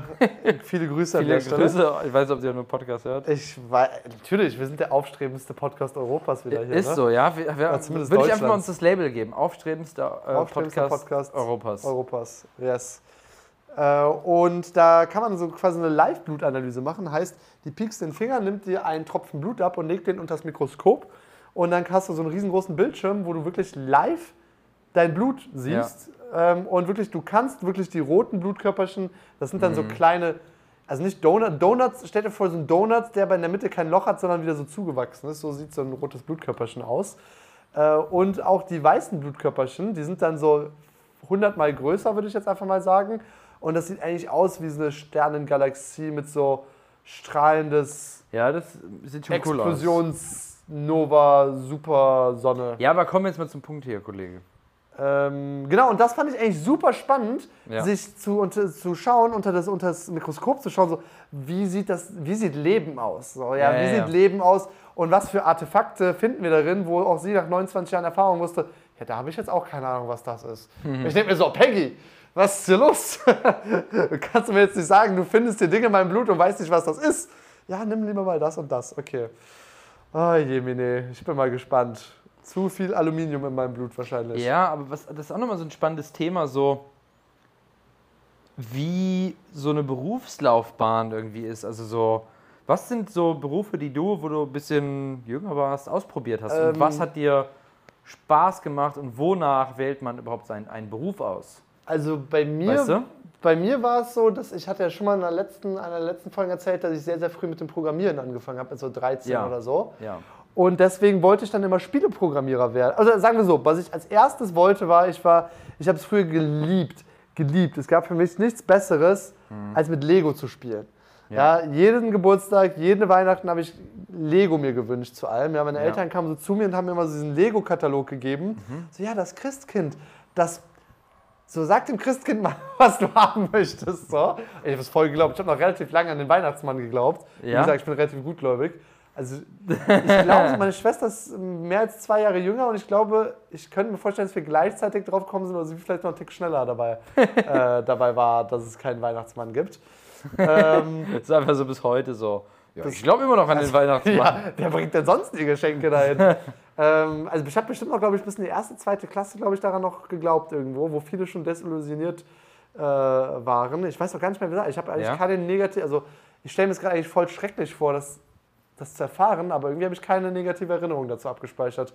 viele Grüße an Viele der Stelle. Grüße. Ich weiß nicht, ob sie einen Podcast hört. Ich weiß, natürlich, wir sind der aufstrebendste Podcast Europas wieder hier. Ist ne? so, ja. Wir, wir, Ja, zumindest würde ich einfach mal uns das Label geben. Aufstrebendster, äh, Aufstrebendster Podcast, Podcast Europas. Europas, yes. Äh, und da kann man so quasi eine Live-Blutanalyse machen. Heißt, die piekst den Finger, nimmt dir einen Tropfen Blut ab und legt den unter das Mikroskop. Und dann hast du so einen riesengroßen Bildschirm, wo du wirklich live dein Blut siehst. Ähm, und wirklich, du kannst wirklich die roten Blutkörperchen, das sind dann Mhm. so kleine, also nicht Donut, Donuts, stell dir vor, so ein Donut, der aber in der Mitte kein Loch hat, sondern wieder so zugewachsen ist. So sieht so ein rotes Blutkörperchen aus. Äh, und auch die weißen Blutkörperchen, die sind dann so 100 mal größer, würde ich jetzt einfach mal sagen. Und das sieht eigentlich aus wie so eine Sternengalaxie mit so strahlendes Ja, das sieht schon cool aus. Explosionsnova Super Sonne. Ja, aber kommen wir jetzt mal zum Punkt hier, Kollege. Ähm, genau, und das fand ich eigentlich super spannend, Ja. sich zu, unter, zu schauen, unter das, unter das Mikroskop zu schauen, so, wie sieht das, wie sieht Leben aus? So, ja, Ja, wie ja, sieht. Leben aus und was für Artefakte finden wir darin, wo auch sie nach 29 Jahren Erfahrung wusste, ja, da habe ich jetzt auch keine Ahnung, was das ist. Mhm. Ich denke mir so, Peggy, was ist hier los? du kannst mir jetzt nicht sagen, du findest hier Dinge in meinem Blut und weißt nicht, was das ist. Ja, nimm lieber mal das und das. Okay. Oh Jemine, ich bin mal gespannt. Zu viel Aluminium in meinem Blut wahrscheinlich. Ja, aber was, das ist auch nochmal so ein spannendes Thema, so wie so eine Berufslaufbahn irgendwie ist. Also so, was sind so Berufe, die du, wo du ein bisschen jünger warst, ausprobiert hast? Ähm, und was hat dir Spaß gemacht und wonach wählt man überhaupt seinen, einen Beruf aus? Also bei mir, Weißt du? bei mir war es so, dass ich hatte ja schon mal in der letzten, einer der letzten Folgen erzählt, dass ich sehr, sehr früh mit dem Programmieren angefangen habe, mit so 13 Ja. oder so. Ja. Und deswegen wollte ich dann immer Spieleprogrammierer werden. Also sagen wir so, was ich als erstes wollte, war, ich war, ich habe es früher geliebt, geliebt. Es gab für mich nichts Besseres, als mit Lego zu spielen. Ja. Ja. jeden Geburtstag, jede Weihnachten habe ich Lego mir gewünscht zu allem. Ja, meine Ja. Eltern kamen so zu mir und haben mir immer so diesen Lego-Katalog gegeben. So, ja, das Christkind, das so, sag dem Christkind mal, was du haben möchtest. So. Ich habe es voll geglaubt. Ich habe noch relativ lange an den Weihnachtsmann geglaubt. Wie Ja? gesagt, ich bin relativ gutgläubig. Also, ich glaube, meine Schwester ist mehr als zwei Jahre jünger und ich glaube, ich könnte mir vorstellen, dass wir gleichzeitig drauf gekommen sind oder sie vielleicht noch einen Tick schneller dabei, äh, dabei war, dass es keinen Weihnachtsmann gibt. Ähm, Das ist einfach so bis heute so. Ja, Das- ich glaube immer noch an den Weihnachtsmann. ja, wer bringt denn sonst die Geschenke dahin? ähm, also ich habe bestimmt noch, glaube ich, bis in die erste, zweite Klasse, glaube ich, daran noch geglaubt irgendwo, wo viele schon desillusioniert äh, waren. Ich weiß auch gar nicht mehr, wie gesagt. Ich habe eigentlich Ja? keine negative, also ich stelle mir es gerade eigentlich voll schrecklich vor, das, das zu erfahren, aber irgendwie habe ich keine negative Erinnerung dazu abgespeichert.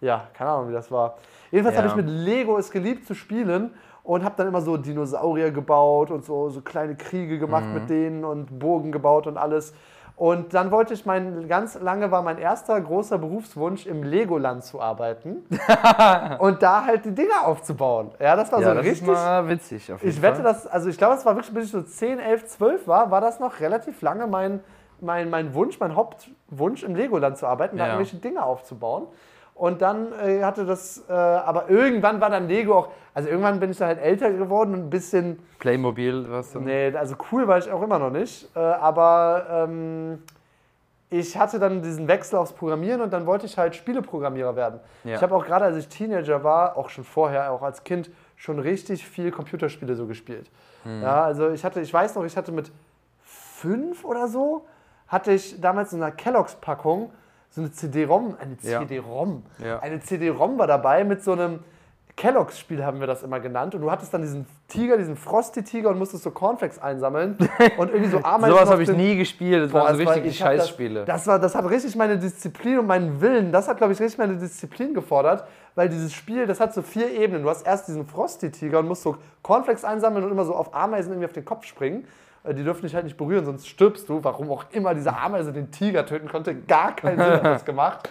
Ja, keine Ahnung, wie das war. Jedenfalls Ja. habe ich mit Lego es geliebt zu spielen und habe dann immer so Dinosaurier gebaut und so, so kleine Kriege gemacht Mhm. mit denen und Burgen gebaut und alles. Und dann wollte ich mein, ganz lange war mein erster großer Berufswunsch, im Legoland zu arbeiten und da halt die Dinger aufzubauen. Ja, das war Ja, so das richtig. ist mal witzig auf jeden Ich wette, Fall. dass, also ich glaube, es war wirklich, bis ich so 10, 11, 12 war, war das noch relativ lange mein, mein, mein Wunsch, mein Hauptwunsch, im Legoland zu arbeiten, da Ja. irgendwelche Dinge aufzubauen. Und dann äh, hatte das, äh, aber irgendwann war dann Lego auch, also irgendwann bin ich dann halt älter geworden und ein bisschen, Playmobil, was dann? nee, also cool war ich auch immer noch nicht, äh, aber ähm, ich hatte dann diesen Wechsel aufs Programmieren und dann wollte ich halt Spieleprogrammierer werden. Ja. Ich habe auch gerade, als ich Teenager war, auch schon vorher, auch als Kind, schon richtig viel Computerspiele so gespielt. Hm. Ja, also ich hatte, ich weiß noch, ich hatte mit fünf oder so, hatte ich damals in einer Kelloggs-Packung so eine CD-ROM, eine. CD-ROM, Ja. eine CD-ROM war dabei mit so einem Kelloggs-Spiel haben wir das immer genannt und du hattest dann diesen Tiger, diesen Frosty-Tiger und musstest so Cornflakes einsammeln und irgendwie so Ameisen Sowas habe ich nie gespielt. Das Boah, waren so das war- richtige ich hab Scheißspiele. Das, das, war, das hat richtig meine Disziplin und meinen Willen, das hat, glaube ich, richtig meine Disziplin gefordert, weil dieses Spiel, das hat so vier Ebenen. Du hast erst diesen Frosty-Tiger und musst so Cornflakes einsammeln und immer so auf Ameisen irgendwie auf den Kopf springen. Äh, Die dürfen dich halt nicht berühren, sonst stirbst du. Warum auch immer diese Ameise den Tiger töten konnte, gar keinen Sinn hat das gemacht.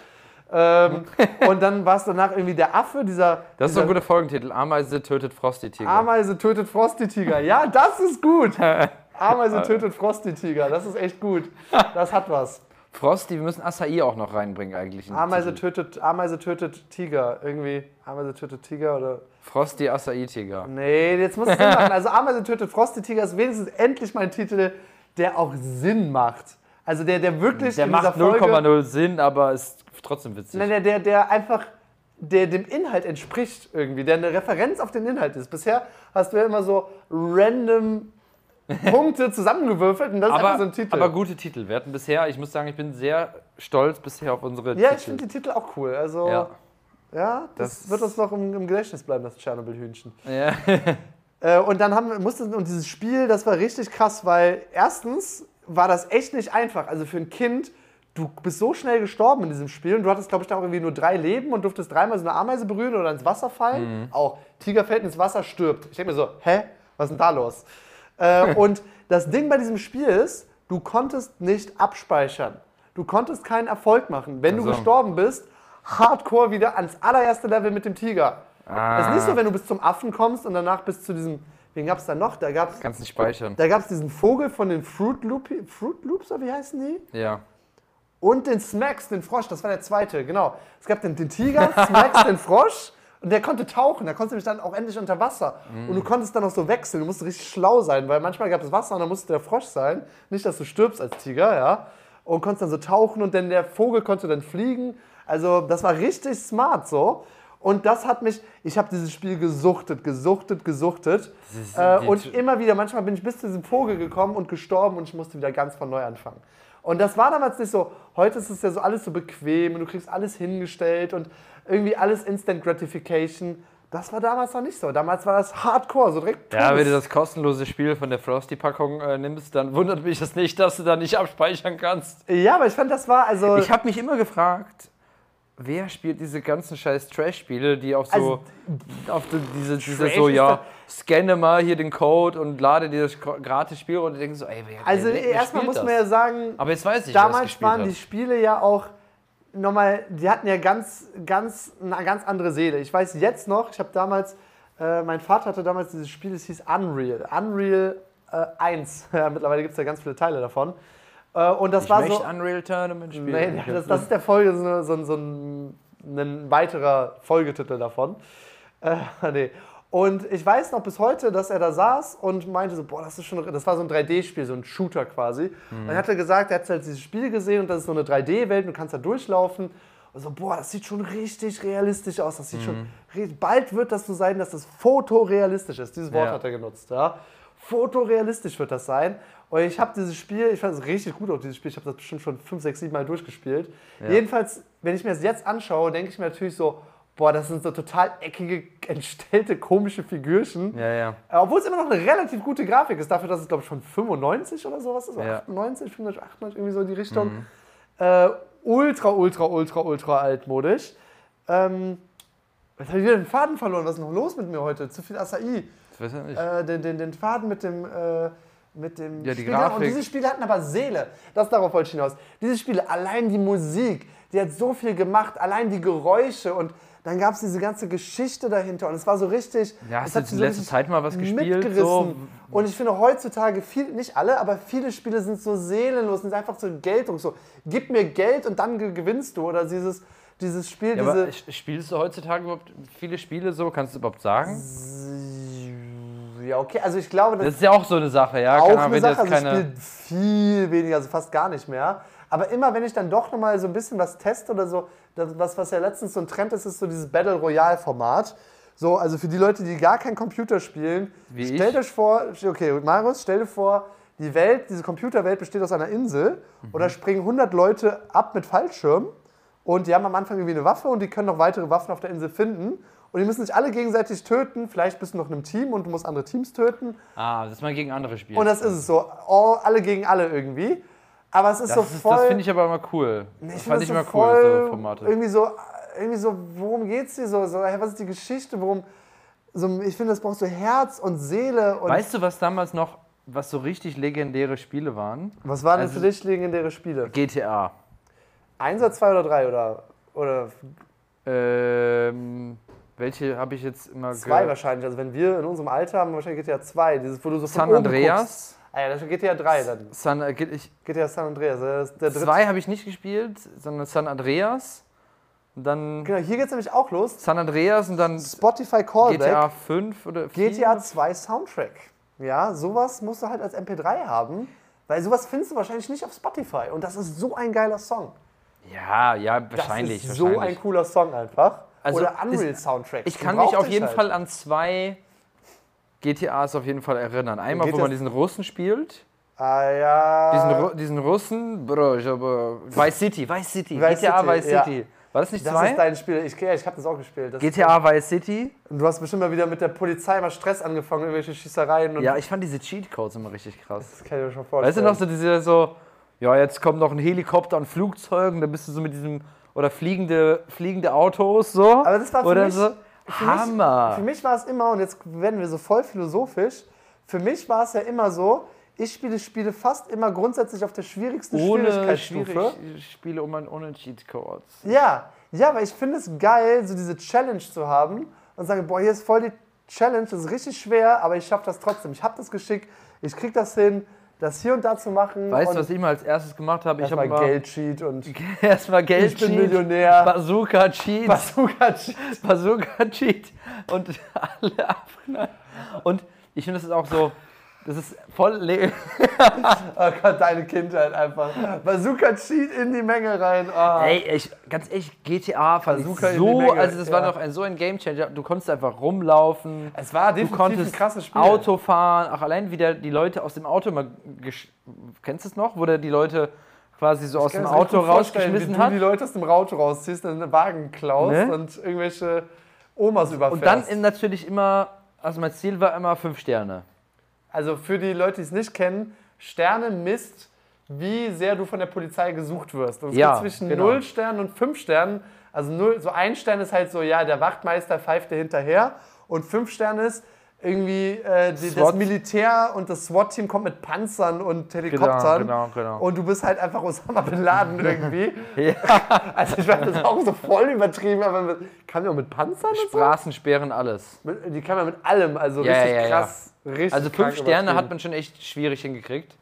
Ähm, und dann war es danach irgendwie der Affe, dieser, das ist so dieser ein guter Folgentitel. Ameise tötet Frosty-Tiger. Ameise tötet Frosty-Tiger. Ja, das ist gut. Ameise tötet Frosty-Tiger. Das ist echt gut. Das hat was. Frosty, wir müssen Acai auch noch reinbringen eigentlich. Ameise Titel. tötet, Ameise tötet Tiger. Irgendwie Ameise tötet Tiger oder. Frosty Acai-Tiger. Nee, jetzt muss es Sinn machen. Also Ameise tötet Frosty Tiger ist wenigstens endlich mein Titel, der auch Sinn macht. Also der, der wirklich Der in macht dieser Folge. 0,0 Sinn, aber ist trotzdem witzig. Nein, der, der, der einfach der dem Inhalt entspricht irgendwie, der eine Referenz auf den Inhalt ist. Bisher hast du ja immer so random Punkte zusammengewürfelt und das ist einfach aber, so ein Titel. aber gute Titel. Wir hatten bisher, ich muss sagen, ich bin sehr stolz bisher auf unsere ja, ich Titel. finde die Titel auch cool. Also, ja, Ja. das, Das- wird uns noch im, im Gedächtnis bleiben, das Tschernobyl-Hühnchen. Ja. Äh, und dann haben, musste, und dieses Spiel, das war richtig krass, weil erstens war das echt nicht einfach. Also für ein Kind, du bist so schnell gestorben in diesem Spiel und du hattest, glaube ich, da auch irgendwie nur drei Leben und durftest dreimal so eine Ameise berühren oder ins Wasser fallen. Auch Tiger fällt ins Wasser, stirbt. Ich denke mir so, hä? Was ist denn da los? Äh, und das Ding bei diesem Spiel ist, du konntest nicht abspeichern. Du konntest keinen Erfolg machen. Wenn du Ach so. gestorben bist, hardcore wieder ans allererste Level mit dem Tiger. Ah. Es ist nicht so, wenn du bis zum Affen kommst und danach bis zu diesem, wen gab es da noch? Da gab es Kannst nicht speichern. da gab's diesen Vogel von den Fruit, Loop, Fruit Loops, oder wie heißen die? Ja. Und den Smacks, den Frosch, das war der zweite, genau. Es gab den, den Tiger, Smacks, den Frosch und der konnte tauchen, der konnte nämlich dann auch endlich unter Wasser. Und du konntest dann auch so wechseln, du musst richtig schlau sein, weil manchmal gab es Wasser und dann musste der Frosch sein. Nicht, dass du stirbst als Tiger, ja. Und konntest dann so tauchen und dann der Vogel konnte dann fliegen. Also das war richtig smart so. Und das hat mich, ich habe dieses Spiel gesuchtet, gesuchtet, gesuchtet. ist Äh, und immer wieder, manchmal bin ich bis zu diesem Vogel gekommen und gestorben und ich musste wieder ganz von neu anfangen. Und das war damals nicht so. Heute ist es ja so alles so bequem und du kriegst alles hingestellt und irgendwie alles Instant Gratification. Das war damals noch nicht so. Damals war das Hardcore, so direkt. Ja, wenn du das kostenlose Spiel von der Frosty-Packung äh, nimmst, dann wundert mich das nicht, dass du da nicht abspeichern kannst. ja, aber ich fand, das war also. Ich habe mich immer gefragt, wer spielt diese ganzen scheiß Trash-Spiele, die auf so, Also, auf die, diese, diese so, ja, scanne mal hier den Code und lade dir das gratis Spiel runter und denkst so, ey, wer, also erstmal muss man ja sagen, Aber jetzt weiß ich, damals waren hat. die Spiele ja auch nochmal, die hatten ja ganz, ganz, eine ganz andere Seele. Ich weiß jetzt noch, ich habe damals, äh, mein Vater hatte damals dieses Spiel, das hieß Unreal. Unreal äh, 1. Ja, mittlerweile gibt es ja ganz viele Teile davon. Äh, und das ich war so. Unreal Tournament spielen. Nee, das, das ist der Folge, so, so, ein- so ein, ein weiterer Folgetitel davon. Äh, nee. Und ich weiß noch bis heute, dass er da saß und meinte so, boah, das ist schon, das war so ein 3D-Spiel, so ein Shooter quasi. Und er hatte gesagt, er hat halt dieses Spiel gesehen und das ist so eine 3D-Welt, du kannst da durchlaufen. Und so, boah, das sieht schon richtig realistisch aus. Das sieht schon, ri- bald wird das so sein, dass das fotorealistisch ist. Dieses Wort Ja. hat er genutzt, ja. Fotorealistisch wird das sein. Und ich habe dieses Spiel, ich fand es richtig gut auch dieses Spiel, ich habe das bestimmt schon 5, 6, 7 Mal durchgespielt. Jedenfalls, wenn ich mir das jetzt anschaue, denke ich mir natürlich so, boah, das sind so total eckige, entstellte, komische Figürchen. Ja, ja. Äh, Obwohl es immer noch eine relativ gute Grafik ist, dafür, dass es, glaube ich, von 95 oder sowas ist, oder Ja. 98, 95, 98, irgendwie so in die Richtung. Äh, ultra, ultra, ultra, ultra altmodisch. Ähm, jetzt habe ich wieder den Faden verloren. Was ist noch los mit mir heute? Zu viel Acai. Ich weiß ja nicht. Äh, den, den, den Faden mit dem, äh, mit dem Ja, Spiel. Grafik. Und diese Spiele hatten aber Seele. Das darauf wollte ich hinaus. Diese Spiele, allein die Musik, die hat so viel gemacht, allein die Geräusche und dann gab es diese ganze Geschichte dahinter und es war so richtig. Ja, es hast du hat die so letzte richtig Zeit mal was gespielt, so? Und ich finde heutzutage, viel, nicht alle, aber viele Spiele sind so seelenlos, sind einfach so Geltung. So, gib mir Geld und dann ge- gewinnst du. Oder dieses, dieses Spiel, Ja, diese. spielst du heutzutage überhaupt viele Spiele so? Kannst du überhaupt sagen? Ja, okay, also ich glaube, Das ist ja auch so eine Sache, ja. auch Keine eine Sache. Also ich keine. spiele viel weniger, also fast gar nicht mehr. Aber immer, wenn ich dann doch nochmal so ein bisschen was teste oder so, das, was, was ja letztens so ein Trend ist, ist so dieses Battle Royale-Format. So, also für die Leute, die gar kein Computer spielen, Wie stellt ich. euch vor, okay, Marius, stell dir vor, die Welt, diese Computerwelt besteht aus einer Insel und da springen 100 Leute ab mit Fallschirm und die haben am Anfang irgendwie eine Waffe und die können noch weitere Waffen auf der Insel finden und die müssen sich alle gegenseitig töten. Vielleicht bist du noch in einem Team und du musst andere Teams töten. Ah, dass man gegen andere spielt. Und das ist es so. All, alle gegen alle irgendwie. Aber es ist so das, ist- voll. das finde ich aber immer cool. Nee, das find fand ich das immer so cool, so Formate. Irgendwie so, irgendwie so, worum geht's dir so? so was ist die Geschichte? Worum. So, ich finde, das braucht so Herz und Seele. Und Weißt du, was damals noch, was so richtig legendäre Spiele waren? was waren denn also- für dich legendäre Spiele? GTA. Eins oder zwei oder drei oder, oder Ähm, welche habe ich jetzt immer zwei wahrscheinlich. Also wenn wir in unserem Alter haben, wahrscheinlich GTA 2. Dieses, wo du so San Andreas. Ah ja, das ist GTA 3 dann. San, äh, ich, GTA San Andreas. Der zwei habe ich nicht gespielt, sondern San Andreas. Und dann Genau, hier geht's nämlich auch los. San Andreas und dann Spotify Callback. GTA 5 oder 4. GTA 2 Soundtrack. Ja, sowas musst du halt als MP3 haben, weil sowas findest du wahrscheinlich nicht auf Spotify. Und das ist so ein geiler Song. Ja, ja, Das wahrscheinlich. ist so wahrscheinlich. ein cooler Song einfach. Also, Oder Unreal ist- Soundtrack. Ich kann mich auf jeden Fall an zwei GTAs auf jeden Fall erinnern. Einmal, wo man diesen Russen spielt. Ah ja. Diesen, Ru diesen Russen, Bro, ich habe. Vice City, Vice City. Vice GTA City, Vice ja. City. War das nicht das zwei? ist dein Spiel. Ich, ja, ich habe das auch gespielt. Das GTA Vice City. Und du hast bestimmt mal wieder mit der Polizei mal Stress angefangen, irgendwelche Schießereien. Und Ja, ich fand diese Cheatcodes immer richtig krass. das kann ich mir schon vorstellen. Weißt du noch, so diese so, ja, jetzt kommt noch ein Helikopter und Flugzeugen, da bist du so mit diesem, oder fliegende, fliegende Autos, so. Aber das war für oder mich- so. Für mich- Hammer. Für mich war es immer, und jetzt werden wir so voll philosophisch, für mich war es ja immer so, ich spiele Spiele fast immer grundsätzlich auf der schwierigsten ohne Schwierigkeitsstufe. schwierig, Spiele um ein, ohne Cheatcodes. Ja, ja, aber ich finde es geil, so diese Challenge zu haben und sagen, boah, hier ist voll die Challenge, das ist richtig schwer, aber ich schaffe das trotzdem. Ich habe das Geschick, ich krieg das hin, das hier und da zu machen. Weißt du, was ich mal als erstes gemacht habe? Ich habe mal Geld-Cheat und erstmal Geld ich bin Millionär. Bazooka Cheat, Bazooka-Cheat. Bazooka Cheat und alle abknallen. Und ich finde, das ist auch so, das ist voll le Oh Gott, deine Kindheit einfach. Bazooka-Cheat in die Menge rein. Oh. Ey, ich, ganz ehrlich, GTA fand Bazooka ich in die so, Menge, also das war ja. doch ein, so ein Gamechanger. Du konntest einfach rumlaufen, Es war du definitiv ein krasses Spiel. Auto fahren, auch allein wieder die Leute aus dem Auto immer, gesch- kennst du es noch, wo der die Leute quasi so aus kann dem Auto rausgeschmissen wie hat. du die Leute aus dem Auto rausziehst, einen Wagen klaust Ne? und irgendwelche Omas überfährst. Und dann natürlich immer, also mein Ziel war immer fünf Sterne. Also für die Leute, die es nicht kennen, Sterne misst, wie sehr du von der Polizei gesucht wirst. Und es Ja, gibt zwischen genau. 0 Sternen und 5 Sternen. Also 0, so ein Stern ist halt so, ja, der Wachtmeister pfeift dir hinterher. Und 5 Sterne ist irgendwie äh, die, das. Militär und das SWAT-Team kommt mit Panzern und Helikoptern. genau, genau. Und du bist halt einfach Osama Bin Laden irgendwie. Ja. Also ich fand das auch so voll übertrieben, aber mit, kann man auch mit Panzern und so? Straßensperren, alles. Mit, die kann man mit allem, also Ja, richtig ja, ja. krass. Richtig Also fünf Sterne hat man schon echt schwierig hingekriegt.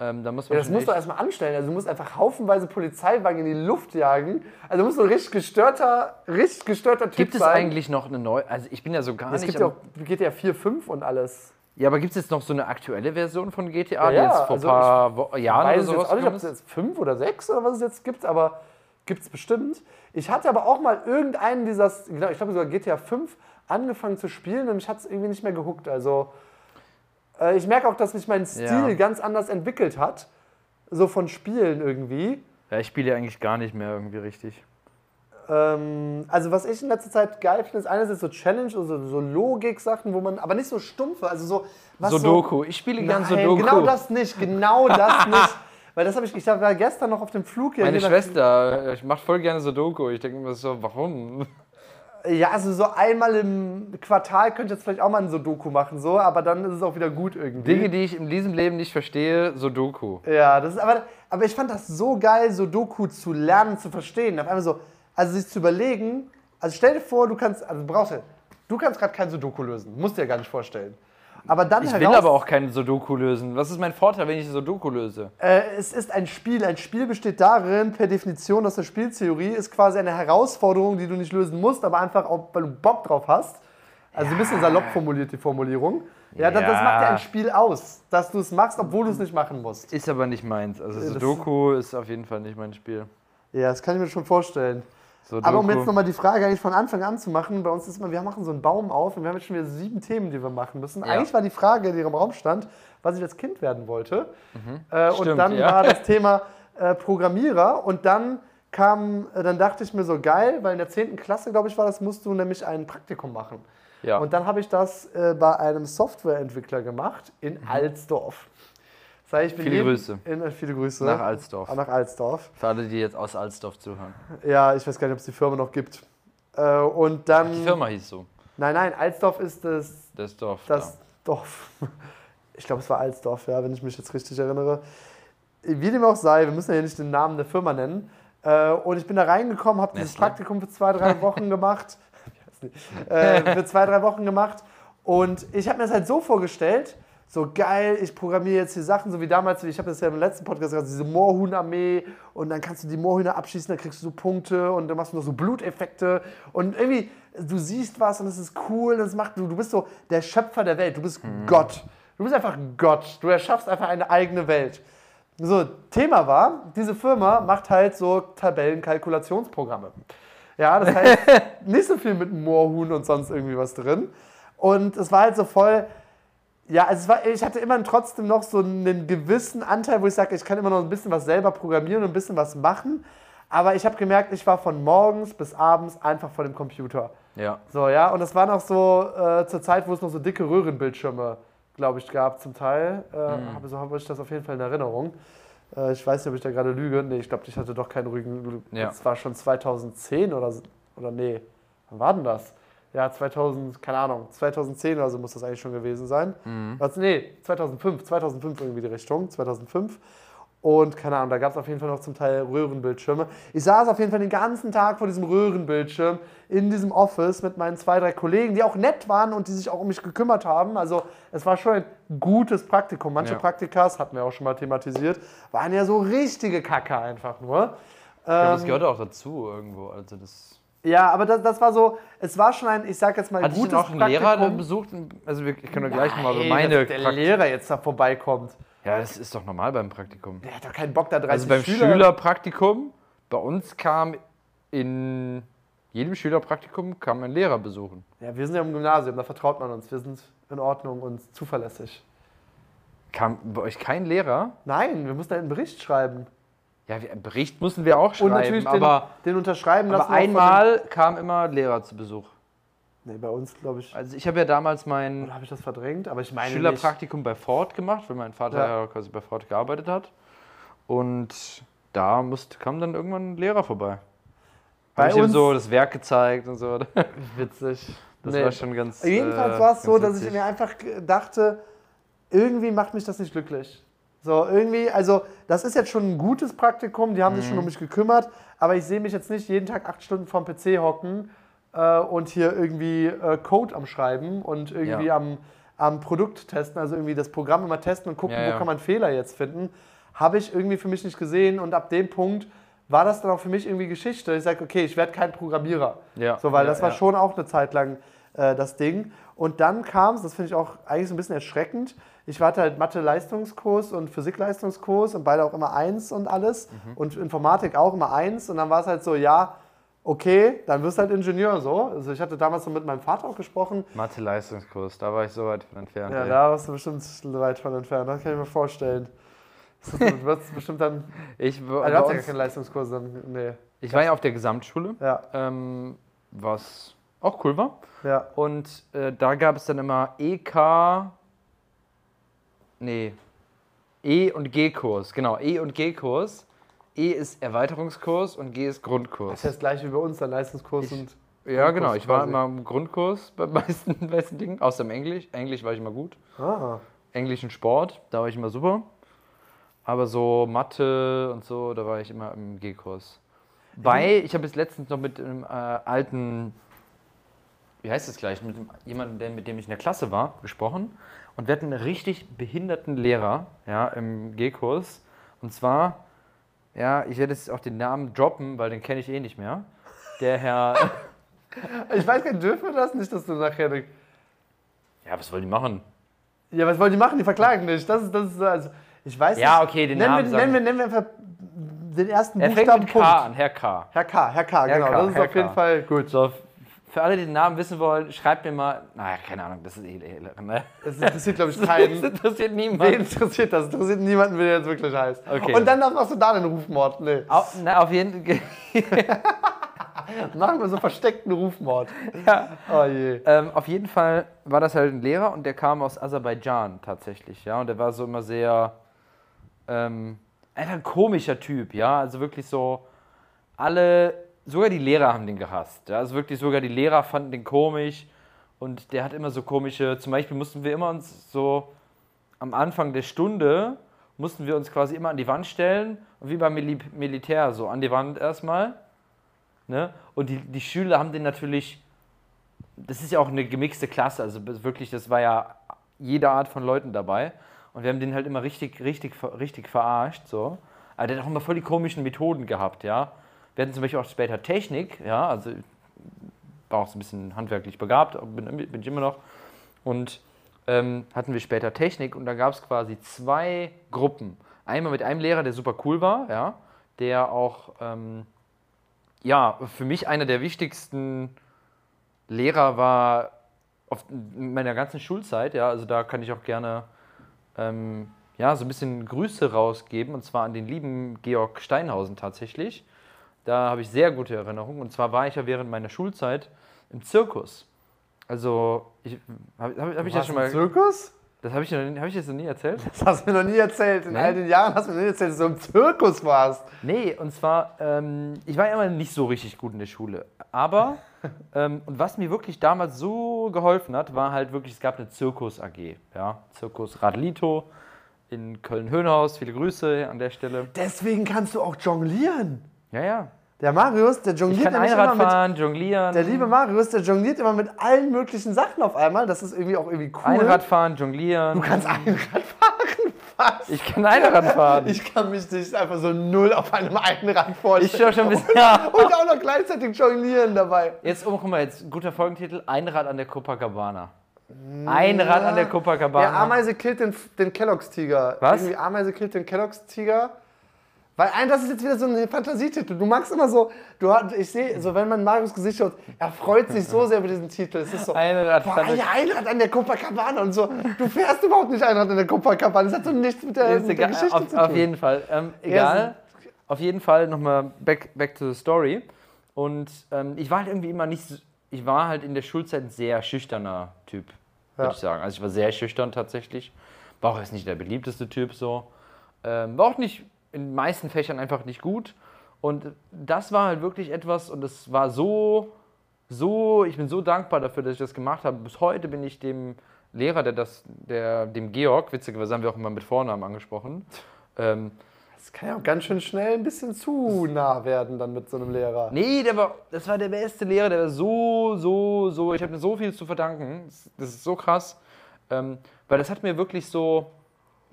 Ähm, da muss man Ja, das musst du erstmal anstellen. Also du musst einfach haufenweise Polizeiwagen in die Luft jagen. Also du musst so ein richtig gestörter, richtig gestörter Typ Gibt es sein. eigentlich noch eine neue, also ich bin ja so gar Es nicht... gibt ja auch GTA 4, 5 und alles. Ja, aber gibt es jetzt noch so eine aktuelle Version von GTA, Ja, die jetzt vor also ein paar Wo Jahren weiß oder es sowas jetzt auch nicht, ob es ist? jetzt 5 oder 6 oder was es jetzt gibt, aber gibt es bestimmt. Ich hatte aber auch mal irgendeinen dieser, genau, ich glaube sogar GTA 5 angefangen zu spielen und mich hat es irgendwie nicht mehr gehuckt. Also äh, ich merke auch, dass sich mein Stil Ja. ganz anders entwickelt hat. So von Spielen irgendwie. Ja, ich spiele ja eigentlich gar nicht mehr irgendwie richtig. Ähm, also was ich in letzter Zeit geil finde, ist einerseits so Challenge, also so Logik-Sachen, wo man, aber nicht so stumpfe, also so was Sudoku. Ich spiele So, gern Nein, Sudoku. genau das nicht, genau das nicht. Weil das habe ich, ich war gestern noch auf dem Flug hier. Meine Schwester, ich mache voll gerne Sudoku. Ich denke mir so, warum? Ja, also so einmal im Quartal könnte ich jetzt vielleicht auch mal ein Sudoku machen, so, aber dann ist es auch wieder gut irgendwie. Dinge, die ich in diesem Leben nicht verstehe, Sudoku. Ja, das ist aber, aber ich fand das so geil, Sudoku zu lernen, zu verstehen. Auf einmal so, also sich zu überlegen, also stell dir vor, du kannst, also du brauchst ja, du kannst gerade kein Sudoku lösen, musst dir ja gar nicht vorstellen. Aber dann Ich heraus, will aber auch keinen Sudoku lösen. Was ist mein Vorteil, wenn ich Sudoku löse? Äh, es ist ein Spiel. Ein Spiel besteht darin, per Definition aus der Spieltheorie, ist quasi eine Herausforderung, die du nicht lösen musst, aber einfach, auch, weil du Bock drauf hast. Also ein bisschen salopp formuliert die Formulierung. Ja, das, das Ja. macht ja ein Spiel aus, dass du es machst, obwohl du es nicht machen musst. Ist aber nicht meins. Also das- Sudoku ist auf jeden Fall nicht mein Spiel. Ja, das kann ich mir schon vorstellen. Sudoku. Aber um jetzt nochmal die Frage eigentlich von Anfang an zu machen, bei uns ist immer, wir machen so einen Baum auf und wir haben jetzt schon wieder sieben Themen, die wir machen müssen. Ja. Eigentlich war die Frage, die im Raum stand, was ich als Kind werden wollte. Äh, und Mhm. Stimmt, dann ja. war das Thema äh, Programmierer und dann kam, äh, dann dachte ich mir so geil, weil in der 10. Klasse, glaube ich, war das, musst du nämlich ein Praktikum machen. ja. Und dann habe ich das äh, bei einem Softwareentwickler gemacht in Alsdorf. Heißt, ich bin. Viele Grüße. In, viele Grüße. nach Alsdorf. Nach Alsdorf. Für alle, die jetzt aus Alsdorf zuhören. Ja, ich weiß gar nicht, ob es die Firma noch gibt. Äh, und dann. Die Firma hieß so. Nein, nein, Alsdorf ist das, Das Dorf. das Dorf. Ich glaube, es war Alsdorf, ja, wenn ich mich jetzt richtig erinnere. Wie dem auch sei, wir müssen ja nicht den Namen der Firma nennen. Äh, und ich bin da reingekommen, habe dieses. Praktikum für zwei, drei Wochen gemacht. Äh, für zwei, drei Wochen gemacht. Und ich habe mir das halt so vorgestellt, so geil, ich programmiere jetzt hier Sachen, so wie damals, ich habe das ja im letzten Podcast gesagt, diese Moorhuhn-Armee und dann kannst du die Moorhühner abschießen, dann kriegst du so Punkte und dann machst du noch so Bluteffekte und irgendwie, du siehst was und es ist cool, das macht, du, du bist so der Schöpfer der Welt, du bist Gott. Du bist einfach Gott, du erschaffst einfach eine eigene Welt. So, Thema war, diese Firma macht halt so Tabellenkalkulationsprogramme. Ja, das heißt, nicht so viel mit Moorhuhn und sonst irgendwie was drin. Und es war halt so voll, ja, also es war, ich hatte immer trotzdem noch so einen gewissen Anteil, wo ich sage, ich kann immer noch ein bisschen was selber programmieren und ein bisschen was machen. Aber ich habe gemerkt, ich war von morgens bis abends einfach vor dem Computer. Ja. So, ja, und das war noch so äh, zur Zeit, wo es noch so dicke Röhrenbildschirme, glaube ich, gab zum Teil. Äh, habe, so habe ich das auf jeden Fall in Erinnerung. Äh, ich weiß nicht, ob ich da gerade lüge. Nee, ich glaube, ich hatte doch keinen Rügen. Ja. Das war schon 2010 oder, oder nee, wann war denn das? Ja, 2000, keine Ahnung, 2010 oder so muss das eigentlich schon gewesen sein. Also, nee, 2005, 2005 irgendwie die Richtung, 2005. Und keine Ahnung, da gab es auf jeden Fall noch zum Teil Röhrenbildschirme. Ich saß auf jeden Fall den ganzen Tag vor diesem Röhrenbildschirm in diesem Office mit meinen zwei, drei Kollegen, die auch nett waren und die sich auch um mich gekümmert haben. Also es war schon ein gutes Praktikum. Manche Ja. Praktikas, hatten wir auch schon mal thematisiert, waren ja so richtige Kacke einfach nur. Ich glaube, das Ähm, gehört auch dazu irgendwo. Also das ja, aber das, das war so, es war schon ein, ich sag jetzt mal, ich gutes auch einen Praktikum. Lehrer besucht? Also wir, ich kann doch gleich über Nein, meine dass der Prakt- Lehrer jetzt da vorbeikommt. Ja, das ist doch normal beim Praktikum. Der hat doch keinen Bock, da 30 Also beim Schüler... Schülerpraktikum, bei uns kam in jedem Schülerpraktikum kam ein Lehrer besuchen. Ja, wir sind ja im Gymnasium, da vertraut man uns. Wir sind in Ordnung und zuverlässig. Kam bei euch kein Lehrer? Nein, wir mussten einen Bericht schreiben. Ja, einen Bericht mussten wir auch Und schreiben, natürlich den, aber, den unterschreiben lassen. aber einmal kam immer Lehrer zu Besuch. Nee, bei uns, glaube ich. Also ich habe ja damals mein habe ich das verdrängt? Aber ich meine nicht. Schülerpraktikum bei Ford gemacht, weil mein Vater Ja. ja. quasi bei Ford gearbeitet hat. Und da musste, kam dann irgendwann ein Lehrer vorbei. Bei Hab ich ihm so das Werk gezeigt und so. Witzig. Das Nee. war schon ganz. Jedenfalls äh, war es so, dass ich mir einfach dachte, irgendwie macht mich das nicht glücklich. So, irgendwie, also das ist jetzt schon ein gutes Praktikum, die haben sich schon Mhm. um mich gekümmert, aber ich sehe mich jetzt nicht jeden Tag acht Stunden vorm PC hocken äh, und hier irgendwie äh, Code am Schreiben und irgendwie Ja. am, am Produkt testen, also irgendwie das Programm immer testen und gucken, Ja, wo ja. kann man Fehler jetzt finden, habe ich irgendwie für mich nicht gesehen und ab dem Punkt war das dann auch für mich irgendwie Geschichte. Ich sage, okay, ich werde kein Programmierer. So, weil das war schon auch eine Zeit lang äh, das Ding. Und dann kam es, das finde ich auch eigentlich so ein bisschen erschreckend. Ich hatte halt Mathe-Leistungskurs und Physik-Leistungskurs und beide auch immer eins und alles. Mhm. Und Informatik auch immer eins. Und dann war es halt so, ja, okay, dann wirst du halt Ingenieur so. Also ich hatte damals so mit meinem Vater auch gesprochen. Mathe-Leistungskurs, da war ich so weit von entfernt. Ja, ey. da warst du bestimmt weit von entfernt. Das kann ich mir vorstellen. Du wirst bestimmt dann. Ich, Also, du hast ja keine Leistungskurs dann. Nee. ich war ja auf der Gesamtschule, Ja, ähm, was auch cool war. ja. Und äh, da gab es dann immer EK. Nee. E- und G-Kurs, genau, E- und G-Kurs. E ist Erweiterungskurs und G ist Das Grundkurs. ist das gleiche wie bei uns, der Leistungskurs Ich- und. Ja, genau. Grundkurs Ich war quasi. immer im Grundkurs bei meisten, meisten Dingen, außer im Englisch. Englisch war ich immer gut. Ah. Englisch und Sport, da war ich immer super. Aber so Mathe und so, da war ich immer im G-Kurs. Bei, ich habe jetzt letztens noch mit einem äh, alten, wie heißt es gleich, mit dem, jemandem, der, mit dem ich in der Klasse war, gesprochen. Und wir hatten einen richtig behinderten Lehrer ja, im G-Kurs. Und zwar, ja, ich werde jetzt auch den Namen droppen, weil den kenne ich eh nicht mehr. Der Herr, Ich weiß gar nicht, dürfen wir das nicht, dass du nachher. ja, was wollen die machen? Ja, was wollen die machen? Die verklagen dich. Das ist, das ist so, also. Ich weiß Ja, nicht. okay, den nennen Namen wir, nennen, wir, nennen wir einfach den ersten Er fängt Buchstaben mit Punkt. K an, Herr K. Herr K, Herr K, Herr genau. K, das ist Herr auf jeden K. Fall gut. So, für alle, die den Namen wissen wollen, schreibt mir mal. Naja, keine Ahnung, das ist eh. ne? Das interessiert, glaube ich, Das keinen. interessiert Wen niemand. interessiert das? Interessiert niemanden, wie der jetzt wirklich heißt. Okay. Und dann machst du da den Rufmord. Nee. Au, na, auf jeden Fall. Machen wir so versteckten Rufmord. Ja. Oh je. Ähm, auf jeden Fall war das halt ein Lehrer und der kam aus Aserbaidschan tatsächlich, ja. Und der war so immer sehr. Ähm, einfach ein komischer Typ, ja. Also wirklich so. Alle. Sogar die Lehrer haben den gehasst. Ja? Also wirklich sogar die Lehrer fanden den komisch. Und der hat immer so komische. Zum Beispiel mussten wir immer uns so. Am Anfang der Stunde mussten wir uns quasi immer an die Wand stellen. Und wie beim Mili Militär, so an die Wand erstmal. Ne? Und die, die Schüler haben den natürlich das ist ja auch eine gemixte Klasse, also wirklich, das war ja jede Art von Leuten dabei. Und wir haben den halt immer richtig, richtig, richtig verarscht, so. Aber der hat auch immer voll die komischen Methoden gehabt, ja. Wir hatten zum Beispiel auch später Technik, ja, also war auch so ein bisschen handwerklich begabt, bin, bin ich immer noch. Und ähm, hatten wir später Technik und da gab es quasi zwei Gruppen. Einmal mit einem Lehrer, der super cool war, ja, der auch, ähm, ja, für mich einer der wichtigsten Lehrer war auf meiner ganzen Schulzeit, ja, also da kann ich auch gerne ähm, ja, so ein bisschen Grüße rausgeben und zwar an den lieben Georg Steinhausen tatsächlich. Da habe ich sehr gute Erinnerungen und zwar war ich ja während meiner Schulzeit im Zirkus. Also, ich, habe hab, hab ich das schon du im mal. Zirkus? Das habe ich, noch hab ich das noch nie erzählt? Das hast du mir noch nie erzählt. In Nee? all den Jahren hast du mir noch nie erzählt, dass du im Zirkus warst. Nee, und zwar, ähm, ich war immer nicht so richtig gut in der Schule. Aber, ähm, und was mir wirklich damals so geholfen hat, war halt wirklich, es gab eine Zirkus-AG. Ja? Zirkus Radelito in Köln-Höhnhaus. Viele Grüße an der Stelle. Deswegen kannst du auch jonglieren. Ja, ja. Der Marius, der Ich jongliert nämlich immer mit. fahren, jonglieren. Der liebe Marius, der jongliert immer mit allen möglichen Sachen auf einmal. Das ist irgendwie auch irgendwie cool. Einrad fahren, jonglieren. Du kannst Einrad fahren. Was? ich kann Einrad fahren. Ich kann mich nicht einfach so null auf einem Einrad vorstellen. Ich schau schon ein bisschen. Ja. Und auch noch gleichzeitig jonglieren dabei. Jetzt, oh, guck mal, jetzt guter Folgentitel: Einrad an der Copacabana. Einrad an der Copacabana. Ja, Ameise killt den, den Kelloggs-Tiger. Was? Irgendwie Ameise killt den Kelloggs-Tiger. Weil ein, das ist jetzt wieder so ein Fantasietitel. Du magst immer so, du, hast- ich sehe, so wenn man Marius Gesicht schaut, er freut sich so sehr über diesen Titel. Es ist so, Einrad boah, an der- ja, Einrad an der Copacabana und so. Du fährst überhaupt nicht Einrad an der Copacabana. Das hat so nichts mit der, mit der Geschichte auf, zu tun. auf jeden Fall. Ähm, egal. Auf jeden Fall nochmal back, back to the story. Und ähm, ich war halt irgendwie immer nicht ich war halt in der Schulzeit ein sehr schüchterner Typ, würde Ja. ich sagen. Also ich war sehr schüchtern tatsächlich. War auch jetzt nicht der beliebteste Typ so. Ähm, war auch nicht in den meisten Fächern einfach nicht gut. Und das war halt wirklich etwas, und es war so, so, ich bin so dankbar dafür, dass ich das gemacht habe. Bis heute bin ich dem Lehrer, der das, der, dem Georg, witzigerweise haben wir auch immer mit Vornamen angesprochen, ähm, Das kann ja auch ganz schön schnell ein bisschen zu nah werden dann mit so einem Lehrer. Nee, der war, das war der beste Lehrer, der war so, so, so, ich habe mir so viel zu verdanken. Das, das ist so krass. Ähm, weil das hat mir wirklich so,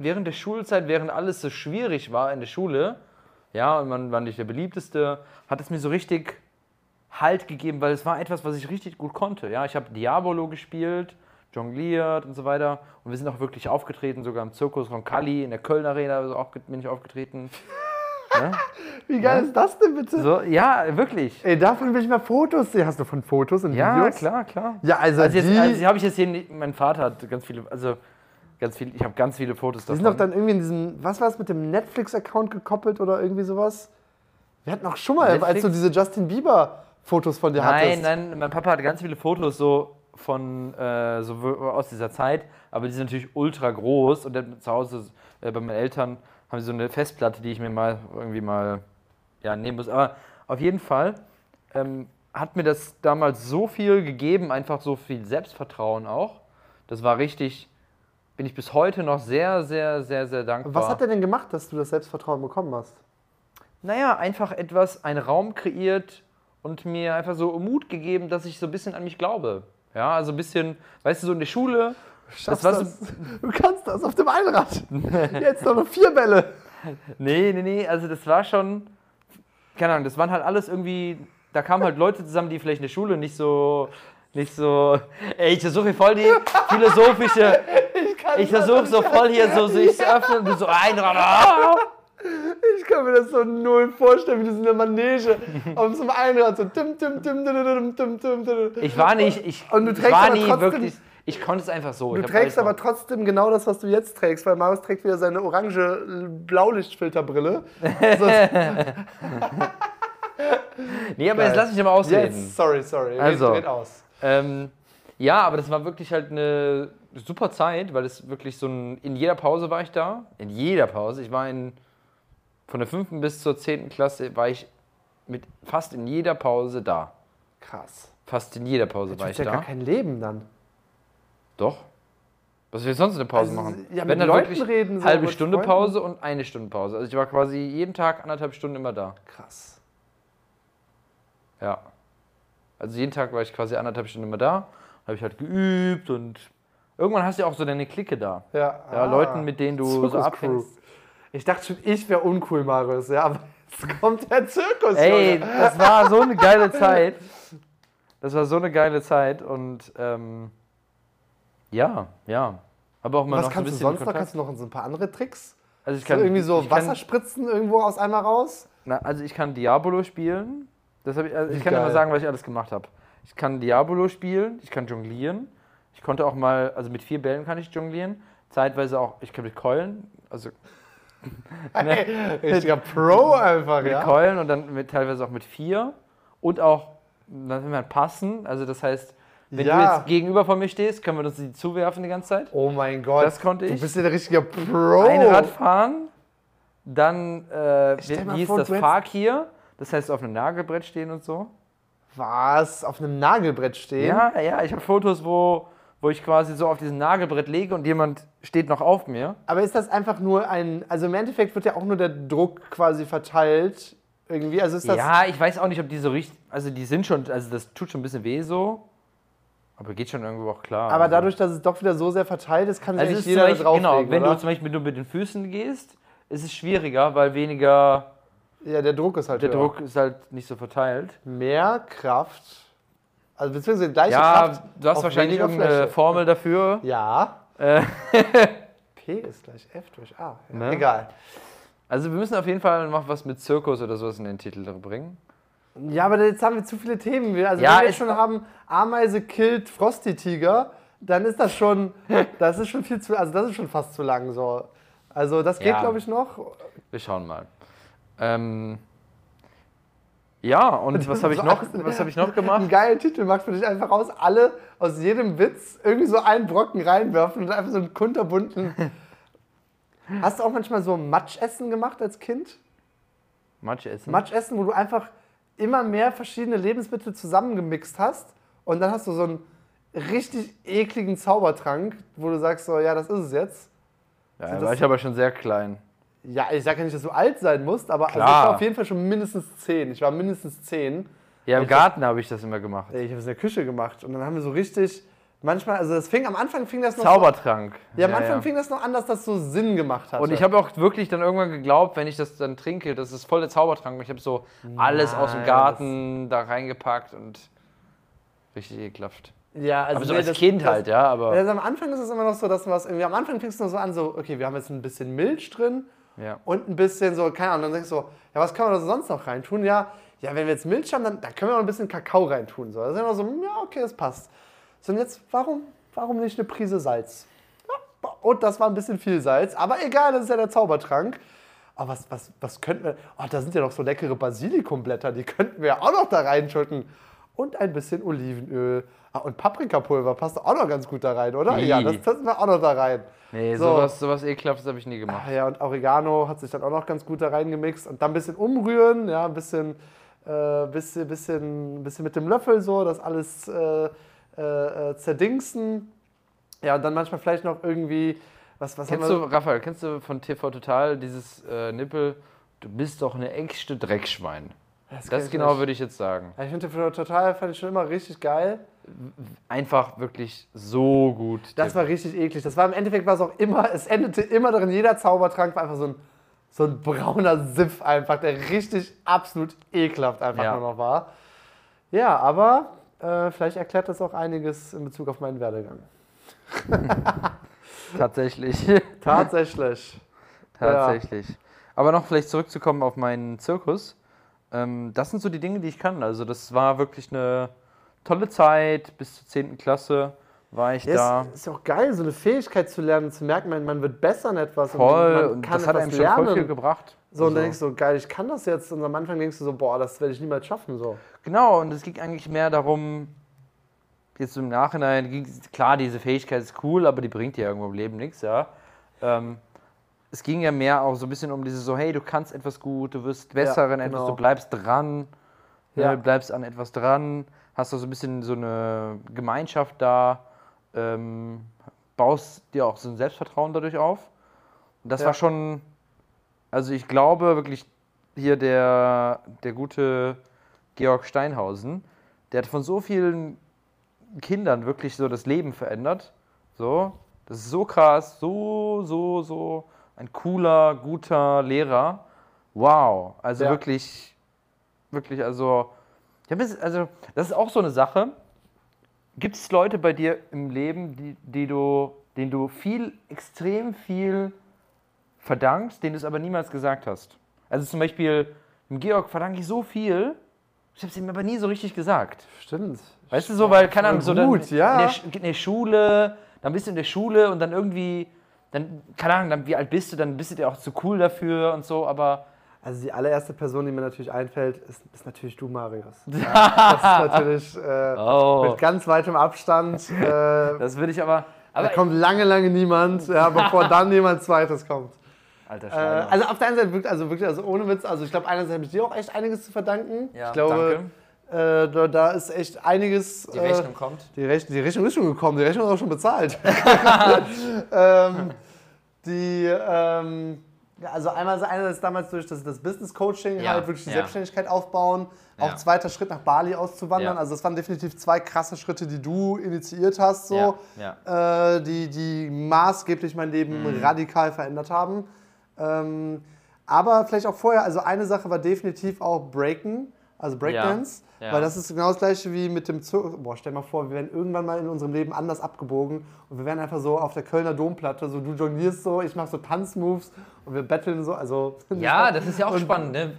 während der Schulzeit, während alles so schwierig war in der Schule, ja, und man war nicht der beliebteste, hat es mir so richtig Halt gegeben, weil es war etwas, was ich richtig gut konnte. Ja, ich habe Diabolo gespielt, jongliert und so weiter. Und wir sind auch wirklich aufgetreten, sogar im Zirkus Roncalli in der Köln Arena also auch, bin ich aufgetreten. ja? Wie geil ist das denn bitte? so, ja, wirklich. Ey, davon will ich mal Fotos sehen. Hast du von Fotos und Ja, Videos? klar, klar. Ja, also, Also jetzt also habe ich jetzt hier, mein Vater hat ganz viele, also ganz viele, ich habe ganz viele Fotos die davon. sind doch dann irgendwie in diesem, was war es, mit dem Netflix-Account gekoppelt oder irgendwie sowas? Wir hatten auch schon mal, als Netflix? du diese Justin Bieber-Fotos von dir nein, hattest. nein, mein Papa hat ganz viele Fotos so von äh, so aus dieser Zeit, aber die sind natürlich ultra groß und dann zu Hause äh, bei meinen Eltern haben sie so eine Festplatte, die ich mir mal irgendwie mal ja, nehmen muss. Aber auf jeden Fall ähm, hat mir das damals so viel gegeben, einfach so viel Selbstvertrauen auch. Das war richtig, bin ich bis heute noch sehr, sehr, sehr, sehr dankbar. Was hat er denn gemacht, dass du das Selbstvertrauen bekommen hast? naja, einfach etwas, einen Raum kreiert und mir einfach so Mut gegeben, dass ich so ein bisschen an mich glaube. Ja, also ein bisschen, weißt du, so in der Schule. Schaffst war das? Du kannst das auf dem Einrad. Jetzt noch vier Bälle. Nee, nee, nee, also das war schon, keine Ahnung, das waren halt alles irgendwie, da kamen halt Leute zusammen, die vielleicht in der Schule nicht so, nicht so, ey, ich versuche voll die philosophische, ich versuche so voll hier so sich zu öffnen und du so ah. Ich kann mir das so null vorstellen, wie das in der Manege auf so einem Einrad so tim, tim, tim, tim, tim, tim, tim. Ich war nicht, ich Und du trägst war nie trotzdem- wirklich, ich konnte es einfach so. Du trägst aber trotzdem genau das, was du jetzt trägst, weil Marius trägt wieder seine orange Blaulichtfilterbrille. So, Nee, aber jetzt lass mich mal ausreden. yes, sorry, sorry. Also. Red, red aus. Ähm, ja, aber das war wirklich halt eine super Zeit, weil es wirklich so ein. In jeder Pause war ich da. In jeder Pause. Ich war in. Von der 5. bis zur 10. Klasse war ich mit fast in jeder Pause da. Krass. Fast in jeder Pause Du war ich ja da. gar kein Leben dann. Doch. Was will ich sonst in der Pause Also, machen? ja, mit Wenn dann Leuten wirklich reden, so halbe Stunde Freunden. Pause und eine Stunde Pause. Also ich war quasi jeden Tag anderthalb Stunden immer da. Krass. Ja. Also jeden Tag war ich quasi anderthalb Stunden immer da. Habe ich halt geübt und irgendwann hast du ja auch so deine Clique da. Ja, Ja, ah. Leuten, mit denen du so abhängst. Crew. Ich dachte schon, ich wäre uncool, Marius. Ja, aber jetzt kommt der Zirkus. Ey, Junge. das war so eine geile Zeit. Das war so eine geile Zeit und ähm, ja, ja. Aber auch mal Was noch so ein kannst du bisschen sonst noch? Kannst du noch so ein paar andere Tricks? Also ich So kann irgendwie so ich kann, Wasser spritzen irgendwo aus einmal raus? na, also ich kann Diabolo spielen. Das ich, also ich kann dir mal geil. sagen, was ich alles gemacht habe. Ich kann Diabolo spielen, ich kann jonglieren. Ich konnte auch mal, also mit vier Bällen kann ich jonglieren. Zeitweise auch, ich kann mit Keulen, also Richtiger Pro einfach, mit ja. Keulen und dann mit, teilweise auch mit vier. Und auch, dann will man passen. Also das heißt, wenn Ja. du jetzt gegenüber von mir stehst, können wir uns die zuwerfen die ganze Zeit. Oh mein Gott. Das konnte Du ich. bist ja der richtige Pro. Einrad fahren, dann, äh, wie, ist vor, das du hättest- Fakir? Das heißt auf einem Nagelbrett stehen und so. Was? Auf einem Nagelbrett stehen? Ja, ja, ich habe Fotos, wo, wo ich quasi so auf diesem Nagelbrett lege und jemand steht noch auf mir. Aber ist das einfach nur ein. Also im Endeffekt wird ja auch nur der Druck quasi verteilt. Irgendwie. Also ist das. Ja, ich weiß auch nicht, ob die so richtig, also die sind schon, also das tut schon ein bisschen weh so, aber geht schon irgendwo auch klar. Aber also. dadurch, dass es doch wieder so sehr verteilt ist, kann sich also eigentlich jeder Beispiel, drauflegen, genau, wenn oder? du zum Beispiel mit, mit den Füßen gehst, ist es schwieriger, weil weniger, Ja, der Druck ist halt der höher. Druck ist halt nicht so verteilt. Mehr Kraft. Also beziehungsweise gleiche Ja, Kraft. du hast wahrscheinlich irgendeine Fläche. Formel dafür. Ja. Äh, P ist gleich F durch A. Ja, Ne? Egal. Also wir müssen auf jeden Fall noch was mit Zirkus oder sowas in den Titel bringen. Ja, aber jetzt haben wir zu viele Themen. Wir- Also Ja, wenn wir jetzt schon haben, Ameise killt Frosty-Tiger, dann ist das schon, das ist schon viel zu, also das ist schon fast zu lang so. Also das geht, Ja. glaube ich, noch. Wir schauen mal. Ähm, ja, und was habe ich So noch, was habe ich noch Einen gemacht? geilen Titel macht für dich einfach aus, alle aus jedem Witz irgendwie so einen Brocken reinwerfen und einfach so einen kunterbunten. Hast du auch manchmal so Matschessen gemacht als Kind? Matsch essen. Matschessen, wo du einfach immer mehr verschiedene Lebensmittel zusammengemixt hast und dann hast du so einen richtig ekligen Zaubertrank, wo du sagst so, ja, das ist es jetzt. Ja, da war ich aber schon sehr klein. Ja, ich sage ja nicht, dass du alt sein musst, aber also ich war auf jeden Fall schon mindestens zehn. Ich war mindestens zehn. Ja, im Ich- Garten habe ich das immer gemacht. Ich habe es in der Küche gemacht und dann haben wir so richtig, manchmal, also das fing, am Anfang fing das noch Zaubertrank. so, ja, am Anfang fing das noch an, dass das so Sinn gemacht hat. Und ich habe auch wirklich dann irgendwann geglaubt, wenn ich das dann trinke, das ist voll der Zaubertrank. Und ich habe so alles aus dem Garten da reingepackt und richtig ekelhaft. ja, also Aber so nee, als das- Kind das- halt, ja, aber Also am Anfang ist es immer noch so, dass was irgendwie, am Anfang fängst du noch so an, so, okay, wir haben jetzt ein bisschen Milch drin ja. und ein bisschen so, keine Ahnung, dann denkst du so, ja, was kann man da sonst noch reintun? Ja, ja, wenn wir jetzt Milch haben, dann, dann können wir noch ein bisschen Kakao reintun. So. Das ist immer so, ja, okay, das passt. So, und jetzt, warum, warum nicht eine Prise Salz? Ja, und das war ein bisschen viel Salz, aber egal, das ist ja der Zaubertrank. Aber was, was, was könnten wir, oh, da sind ja noch so leckere Basilikumblätter, die könnten wir auch noch da reinschütten. Und ein bisschen Olivenöl. Ah, und Paprikapulver passt auch noch ganz gut da rein, oder? Ih. Ja, das setzen wir auch noch da rein. Nee, So. sowas, sowas ekelhaftes habe ich nie gemacht. Ah ja, und Oregano hat sich dann auch noch ganz gut da reingemixt. Und dann ein bisschen umrühren, ja, ein bisschen äh, bisschen, bisschen, bisschen mit dem Löffel so, das alles äh, äh, äh, zerdingsen. Ja, und dann manchmal vielleicht noch irgendwie, was, was Kennst du, Raphael, kennst du von TV Total dieses äh, Nippel, du bist doch eine echte Dreckschwein. Das, Das genau nicht. würde ich jetzt sagen. Ja, ich finde total, fand ich schon immer richtig geil. Einfach wirklich so gut. Das war richtig eklig. Das war im Endeffekt war es auch immer, es endete immer darin, jeder Zaubertrank war einfach so ein, so ein brauner Siff einfach, der richtig absolut ekelhaft einfach Ja. nur noch war. Ja, aber äh, vielleicht erklärt das auch einiges in Bezug auf meinen Werdegang. Tatsächlich. Tatsächlich. Tatsächlich. Aber noch vielleicht zurückzukommen auf meinen Zirkus. Ähm, das sind so die Dinge, die ich kann. Also das war wirklich eine tolle Zeit. Bis zur 10. Klasse war ich Ja, da. Es ist ja auch geil, so eine Fähigkeit zu lernen, zu merken, man, man wird besser in etwas. Voll. man Und kann das hat etwas einem schon voll viel lernen. gebracht. So, und dann Also- denkst du geil, ich kann das jetzt. Und am Anfang denkst du so, boah, das werde ich niemals schaffen. So. Genau, und es ging eigentlich mehr darum, jetzt im Nachhinein, ging, klar, diese Fähigkeit ist cool, aber die bringt dir irgendwo im Leben nichts, ja. Ähm, es ging ja mehr auch so ein bisschen um dieses so, hey, du kannst etwas gut, du wirst besser Ja, in etwas, genau. du bleibst dran, Ja. ne, bleibst an etwas dran, hast du so ein bisschen so eine Gemeinschaft da, ähm, baust dir auch so ein Selbstvertrauen dadurch auf. Und das Ja. war schon, also ich glaube wirklich, hier der, der gute Georg Steinhausen, der hat von so vielen Kindern wirklich so das Leben verändert. So, das ist so krass, so, so, so ein cooler, guter Lehrer. Wow, also Ja. wirklich, wirklich, also, jetzt, also, das ist auch so eine Sache. Gibt es Leute bei dir im Leben, die, die du, denen du viel, extrem viel verdankst, denen du es aber niemals gesagt hast? Also zum Beispiel, dem Georg verdanke ich so viel, ich habe es ihm aber nie so richtig gesagt. Stimmt. Weißt du, so, weil, keine Ahnung, so dann gut, ja. in, der, in der Schule, dann bist du in der Schule und dann irgendwie, dann, keine Ahnung, dann, wie alt bist du, dann bist du dir auch zu cool dafür und so, aber Also die allererste Person, die mir natürlich einfällt, ist, ist natürlich du, Marius. Ja, das ist natürlich äh, Oh. mit ganz weitem Abstand. Äh, das würde ich aber, da aber kommt lange, lange niemand, ja, bevor dann jemand Zweites kommt. Alter Äh, Schweine. also auf der einen Seite wirklich, also wirklich, also ohne Witz, also ich glaube, einerseits habe ich dir auch echt einiges zu verdanken. Ja, ich glaube, äh, da, da ist echt einiges. die äh, Rechnung kommt. Die, Rech die Rechnung ist schon gekommen, die Rechnung ist auch schon bezahlt. ähm, die, ähm, also einmal einerseits damals durch das, das Business Coaching, Ja, halt wirklich die ja. Selbstständigkeit aufbauen, auch Ja. zweiter Schritt nach Bali auszuwandern. Also das waren definitiv zwei krasse Schritte, die du initiiert hast, so, Äh, die, die maßgeblich mein Leben Mhm. radikal verändert haben. Ähm, aber vielleicht auch vorher, also eine Sache war definitiv auch Breaken, also Breakdance. Ja, ja. Weil das ist genau das gleiche wie mit dem Zirkus. Boah, stell mal vor, wir werden irgendwann mal in unserem Leben anders abgebogen und wir werden einfach so auf der Kölner Domplatte, so du jonglierst so, ich mach so Tanzmoves und wir betteln so, also. Ja, das ist ja auch Und- spannend, ne?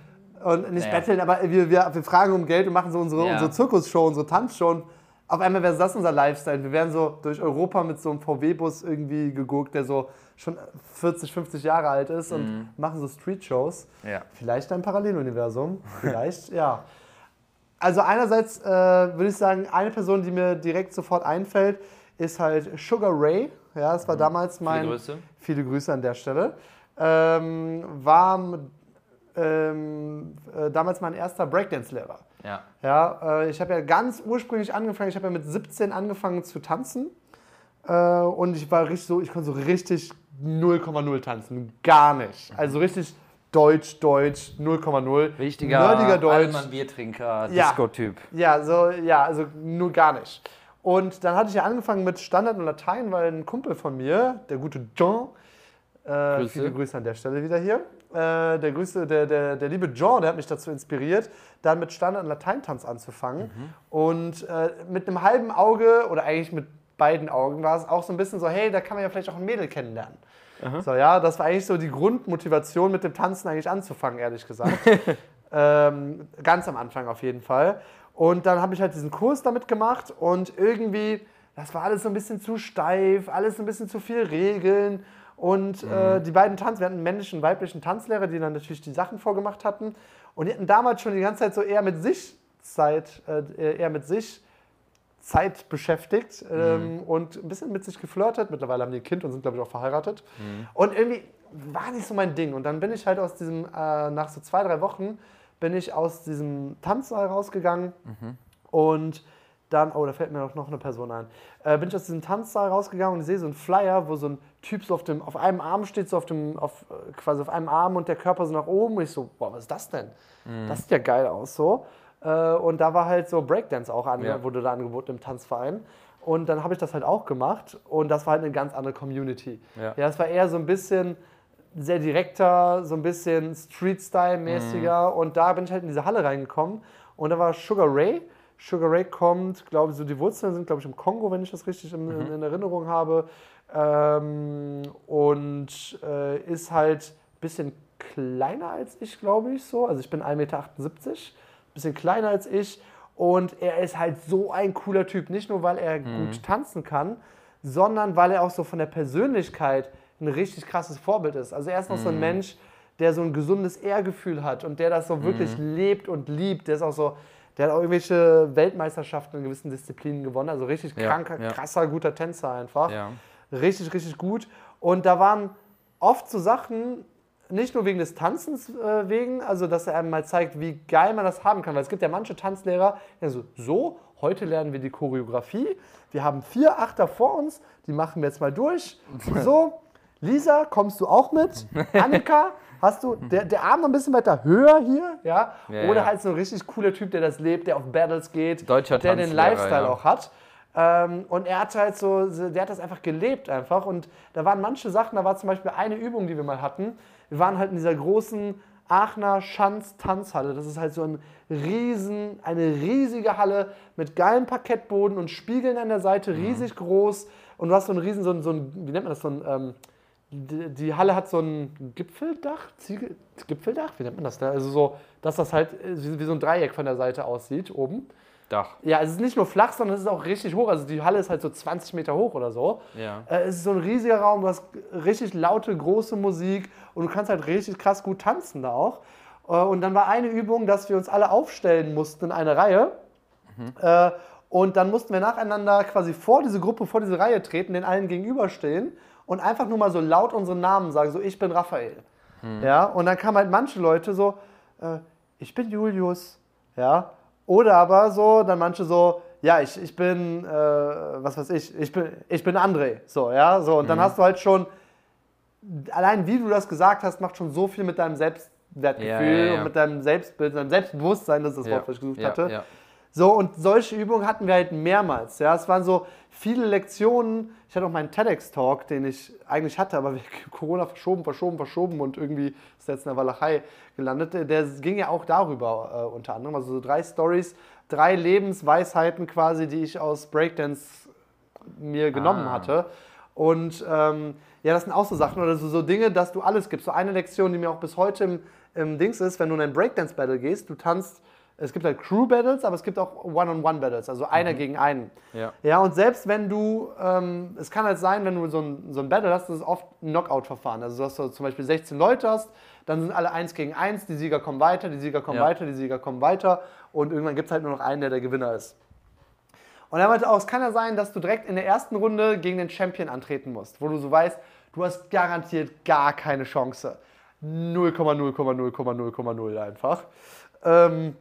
Und nicht Naja. betteln, aber wir, wir, wir fragen um Geld und machen so unsere, Ja. unsere Zirkusshow, unsere Tanzshow. Auf einmal wäre das unser Lifestyle. Wir wären so durch Europa mit so einem VW-Bus irgendwie geguckt, der so schon 40, 50 Jahre alt ist und Mhm. machen so Street-Shows. Ja. Vielleicht ein Paralleluniversum. Vielleicht, ja. Also einerseits äh, würde ich sagen, eine Person, die mir direkt sofort einfällt, ist halt Sugar Ray. Ja, das war damals mein... Grüße. Viele Grüße an der Stelle. Ähm, war ähm, äh, damals mein erster Breakdance-Lehrer. Ja. Ja, äh, ich habe ja ganz ursprünglich angefangen, ich habe ja mit 17 angefangen zu tanzen. Äh, und ich war richtig so, ich konnte so richtig 0,0 tanzen. Gar nicht. Also richtig Deutsch, Deutsch, 0,0. Richtiger Nerdiger Deutsch. Allmann Biertrinker, Ja. Disco-Typ. Ja, so, ja, also nur gar nicht. Und dann hatte ich ja angefangen mit Standard und Latein, weil ein Kumpel von mir, der gute John, äh, Grüße. viele Grüße an der Stelle wieder hier, äh, der, Grüße, der, der, der liebe John, der hat mich dazu inspiriert, dann mit Standard- und Lateintanz anzufangen. Und äh, mit einem halben Auge, oder eigentlich mit beiden Augen, war es auch so ein bisschen so, hey, da kann man ja vielleicht auch ein Mädel kennenlernen. So, ja, das war eigentlich so die Grundmotivation, mit dem Tanzen eigentlich anzufangen, ehrlich gesagt. ähm, ganz am Anfang auf jeden Fall. Und dann habe ich halt diesen Kurs damit gemacht und irgendwie, das war alles so ein bisschen zu steif, alles ein bisschen zu viel Regeln. Und äh, die beiden Tanz, wir hatten einen männlichen und weiblichen Tanzlehrer, die dann natürlich die Sachen vorgemacht hatten. Und die hatten damals schon die ganze Zeit so eher mit sich Zeit, äh, eher mit sich Zeit beschäftigt ähm, und ein bisschen mit sich geflirtet. Mittlerweile haben die ein Kind und sind, glaube ich, auch verheiratet. Und irgendwie war nicht so mein Ding. Und dann bin ich halt aus diesem, äh, nach so zwei, drei Wochen, bin ich aus diesem Tanzsaal rausgegangen und dann, oh, da fällt mir auch noch eine Person ein, äh, bin ich aus diesem Tanzsaal rausgegangen und ich sehe so einen Flyer, wo so ein Typ so auf, dem, auf einem Arm steht, so auf dem, auf, äh, quasi auf einem Arm und der Körper so nach oben und ich so, boah, was ist das denn? Das sieht ja geil aus so. Äh, und da war halt so Breakdance auch an, Ja. wurde da angeboten im Tanzverein. Und dann habe ich das halt auch gemacht und das war halt eine ganz andere Community. Ja. ja, es war eher so ein bisschen sehr direkter, so ein bisschen Street-Style-mäßiger. Und da bin ich halt in diese Halle reingekommen. Und da war Sugar Ray. Sugar Ray kommt, glaube ich, so die Wurzeln sind, glaube ich, im Kongo, wenn ich das richtig in, in, in Erinnerung habe. Ähm, und äh, ist halt ein bisschen kleiner als ich, glaube ich, so. Also ich bin 1,78 Meter, bisschen kleiner als ich. Und er ist halt so ein cooler Typ. Nicht nur, weil er gut tanzen kann, sondern weil er auch so von der Persönlichkeit ein richtig krasses Vorbild ist. Also er ist noch so ein Mensch, der so ein gesundes Ehrgefühl hat und der das so wirklich lebt und liebt. Der ist auch so, der hat auch irgendwelche Weltmeisterschaften in gewissen Disziplinen gewonnen. Also richtig Ja, kranker, ja. krasser, guter Tänzer einfach. Ja. Richtig, richtig gut. Und da waren oft so Sachen, nicht nur wegen des Tanzens äh, wegen, also dass er einem mal zeigt, wie geil man das haben kann. Weil es gibt ja manche Tanzlehrer, die so, so, heute lernen wir die Choreografie. Wir haben vier Achter vor uns, die machen wir jetzt mal durch. So, Lisa, kommst du auch mit? Annika, hast du der, der Arm noch ein bisschen weiter höher hier? Ja? Ja, Oder halt so ein richtig cooler Typ, der das lebt, der auf Battles geht, Deutscher der den Lifestyle ja. auch hat. Ähm, und er hat halt so- der hat das einfach gelebt einfach. Und da waren manche Sachen, da war zum Beispiel eine Übung, die wir mal hatten. Wir waren halt in dieser großen Aachener Schanz-Tanzhalle. Das ist halt so ein riesen, eine riesige Halle mit geilem Parkettboden und Spiegeln an der Seite, Mhm. riesig groß. Und du hast so ein riesen, so ein, so ein wie nennt man das, so ein, ähm, die, die Halle hat so ein Gipfeldach, Ziegel, Gipfeldach, wie nennt man das da? Also so, dass das halt äh, wie, wie so ein Dreieck von der Seite aussieht, oben. Dach. Ja, es ist nicht nur flach, sondern es ist auch richtig hoch. Also die Halle ist halt so 20 Meter hoch oder so. Ja. Äh, es ist so ein riesiger Raum, du hast richtig laute, große Musik und du kannst halt richtig krass gut tanzen da auch. Äh, und dann war eine Übung, dass wir uns alle aufstellen mussten in eine Reihe. Äh, und dann mussten wir nacheinander quasi vor diese Gruppe, vor diese Reihe treten, den allen gegenüberstehen und einfach nur mal so laut unseren Namen sagen, so ich bin Raphael. Ja, und dann kamen halt manche Leute so, äh, ich bin Julius. Ja, oder aber so, dann manche so, ja, ich, ich bin, äh, was weiß ich, ich bin, ich bin André. So, ja, so. Und dann hast du halt schon, allein wie du das gesagt hast, macht schon so viel mit deinem Selbstwertgefühl Ja, ja, ja. und mit deinem Selbstbild, deinem Selbstbewusstsein, das ist das. Wort, was ich gesucht hatte. So, und solche Übungen hatten wir halt mehrmals. Ja, es waren so viele Lektionen. Ich hatte auch meinen TEDx-Talk, den ich eigentlich hatte, aber wegen Corona verschoben, verschoben, verschoben und irgendwie ist jetzt in der Walachei gelandet. Der ging ja auch darüber äh, unter anderem. Also so drei Stories, drei Lebensweisheiten quasi, die ich aus Breakdance mir genommen Ah. hatte. Und ähm, ja, das sind auch so Sachen oder so, so Dinge, dass du alles gibst. So eine Lektion, die mir auch bis heute im, im Dings ist, wenn du in ein Breakdance-Battle gehst, du tanzt, es gibt halt Crew-Battles, aber es gibt auch One-on-One-Battles, also einer gegen einen. Ja. Ja, und selbst wenn du, ähm, es kann halt sein, wenn du so ein, so ein Battle hast, das ist oft ein Knockout-Verfahren. Also, dass du zum Beispiel 16 Leute hast, dann sind alle eins gegen eins, die Sieger kommen weiter, die Sieger kommen Ja. weiter, die Sieger kommen weiter und irgendwann gibt es halt nur noch einen, der der Gewinner ist. Und er meinte auch, es kann ja sein, dass du direkt in der ersten Runde gegen den Champion antreten musst, wo du so weißt, du hast garantiert gar keine Chance. 0,0,0,0,0 einfach. Ähm,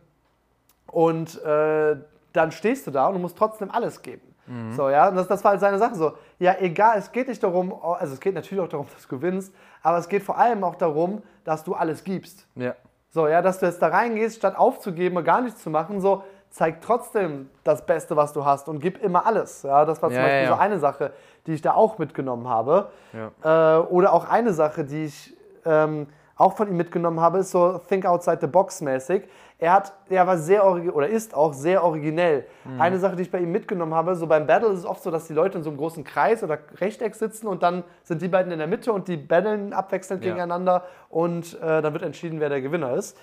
und äh, dann stehst du da und du musst trotzdem alles geben. So, ja, und das, das war halt seine Sache so. Ja, egal, es geht nicht darum, also es geht natürlich auch darum, dass du gewinnst, aber es geht vor allem auch darum, dass du alles gibst. Ja. So, ja, dass du jetzt da reingehst, statt aufzugeben und gar nichts zu machen, so, zeig trotzdem das Beste, was du hast und gib immer alles. Ja, das war zum Ja, Beispiel ja, so eine Sache, die ich da auch mitgenommen habe. Äh, oder auch eine Sache, die ich ähm, auch von ihm mitgenommen habe, ist so Think Outside the Box mäßig. Er, hat, er war sehr oder ist auch sehr originell. Mhm. Eine Sache, die ich bei ihm mitgenommen habe, so beim Battle ist es oft so, dass die Leute in so einem großen Kreis oder Rechteck sitzen und dann sind die beiden in der Mitte und die battlen abwechselnd Ja. gegeneinander und äh, dann wird entschieden, wer der Gewinner ist.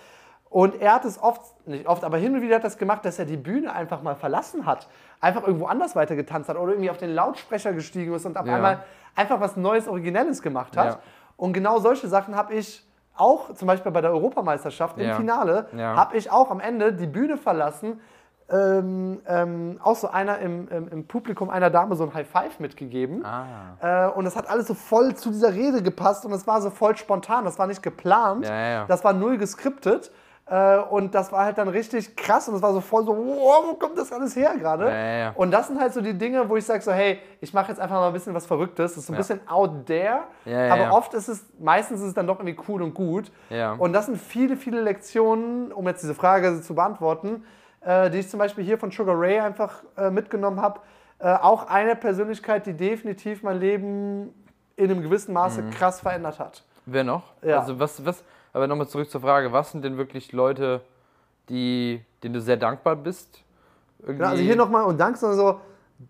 Und er hat es oft, nicht oft, aber hin und wieder hat das gemacht, dass er die Bühne einfach mal verlassen hat. Einfach irgendwo anders weitergetanzt hat oder irgendwie auf den Lautsprecher gestiegen ist und auf Ja. einmal einfach was Neues, Originelles gemacht hat. Ja. Und genau solche Sachen habe ich auch, zum Beispiel bei der Europameisterschaft im Ja. Finale, Ja. habe ich auch am Ende die Bühne verlassen. Ähm, ähm, auch so einer im, im, im Publikum einer Dame so ein High Five mitgegeben. Ah. Äh, und das hat alles so voll zu dieser Rede gepasst und es war so voll spontan. Das war nicht geplant. Ja. Das war null geskriptet. Äh, und das war halt dann richtig krass und es war so voll so, wow, wo kommt das alles her gerade? Ja, ja, ja. Und das sind halt so die Dinge, wo ich sage so, hey, ich mache jetzt einfach mal ein bisschen was Verrücktes. Das ist so ein bisschen out there, aber oft ist es, meistens ist es dann doch irgendwie cool und gut. Und das sind viele, viele Lektionen, um jetzt diese Frage zu beantworten, äh, die ich zum Beispiel hier von Sugar Ray einfach äh, mitgenommen habe. Auch eine Persönlichkeit, die definitiv mein Leben in einem gewissen Maße Mhm. krass verändert hat. Wer noch? Ja. Also was, was, aber nochmal zurück zur Frage, was sind denn wirklich Leute, die, denen du sehr dankbar bist? Irgendwie, Genau, also hier nochmal und danke, sondern so,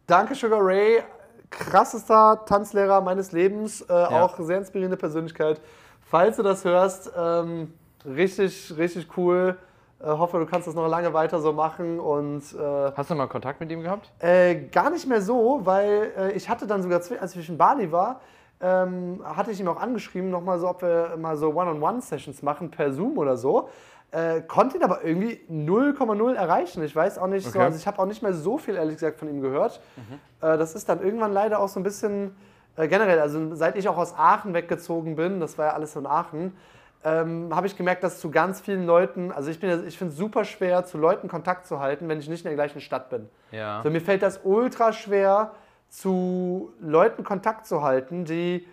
danke Sugar Ray, krassester Tanzlehrer meines Lebens, äh, auch sehr inspirierende Persönlichkeit. Falls du das hörst, ähm, richtig, richtig cool. Äh, hoffe, du kannst das noch lange weiter so machen und äh, Hast du mal Kontakt mit ihm gehabt? äh, gar nicht mehr so, weil äh, ich hatte dann sogar, als ich in Bali war, ähm, hatte ich ihm auch angeschrieben, nochmal so, ob wir mal so One-on-One-Sessions machen per Zoom oder so. Äh, konnte ihn aber irgendwie 0,0 erreichen. Ich weiß auch nicht so, Okay. also ich habe auch nicht mehr so viel, ehrlich gesagt, von ihm gehört. Äh, das ist dann irgendwann leider auch so ein bisschen äh, generell, also seit ich auch aus Aachen weggezogen bin, das war ja alles so in Aachen, ähm, habe ich gemerkt, dass zu ganz vielen Leuten, also ich, bin ich finde es super schwer, zu Leuten Kontakt zu halten, wenn ich nicht in der gleichen Stadt bin. Ja. Also mir fällt das ultra schwer, zu Leuten Kontakt zu halten, die,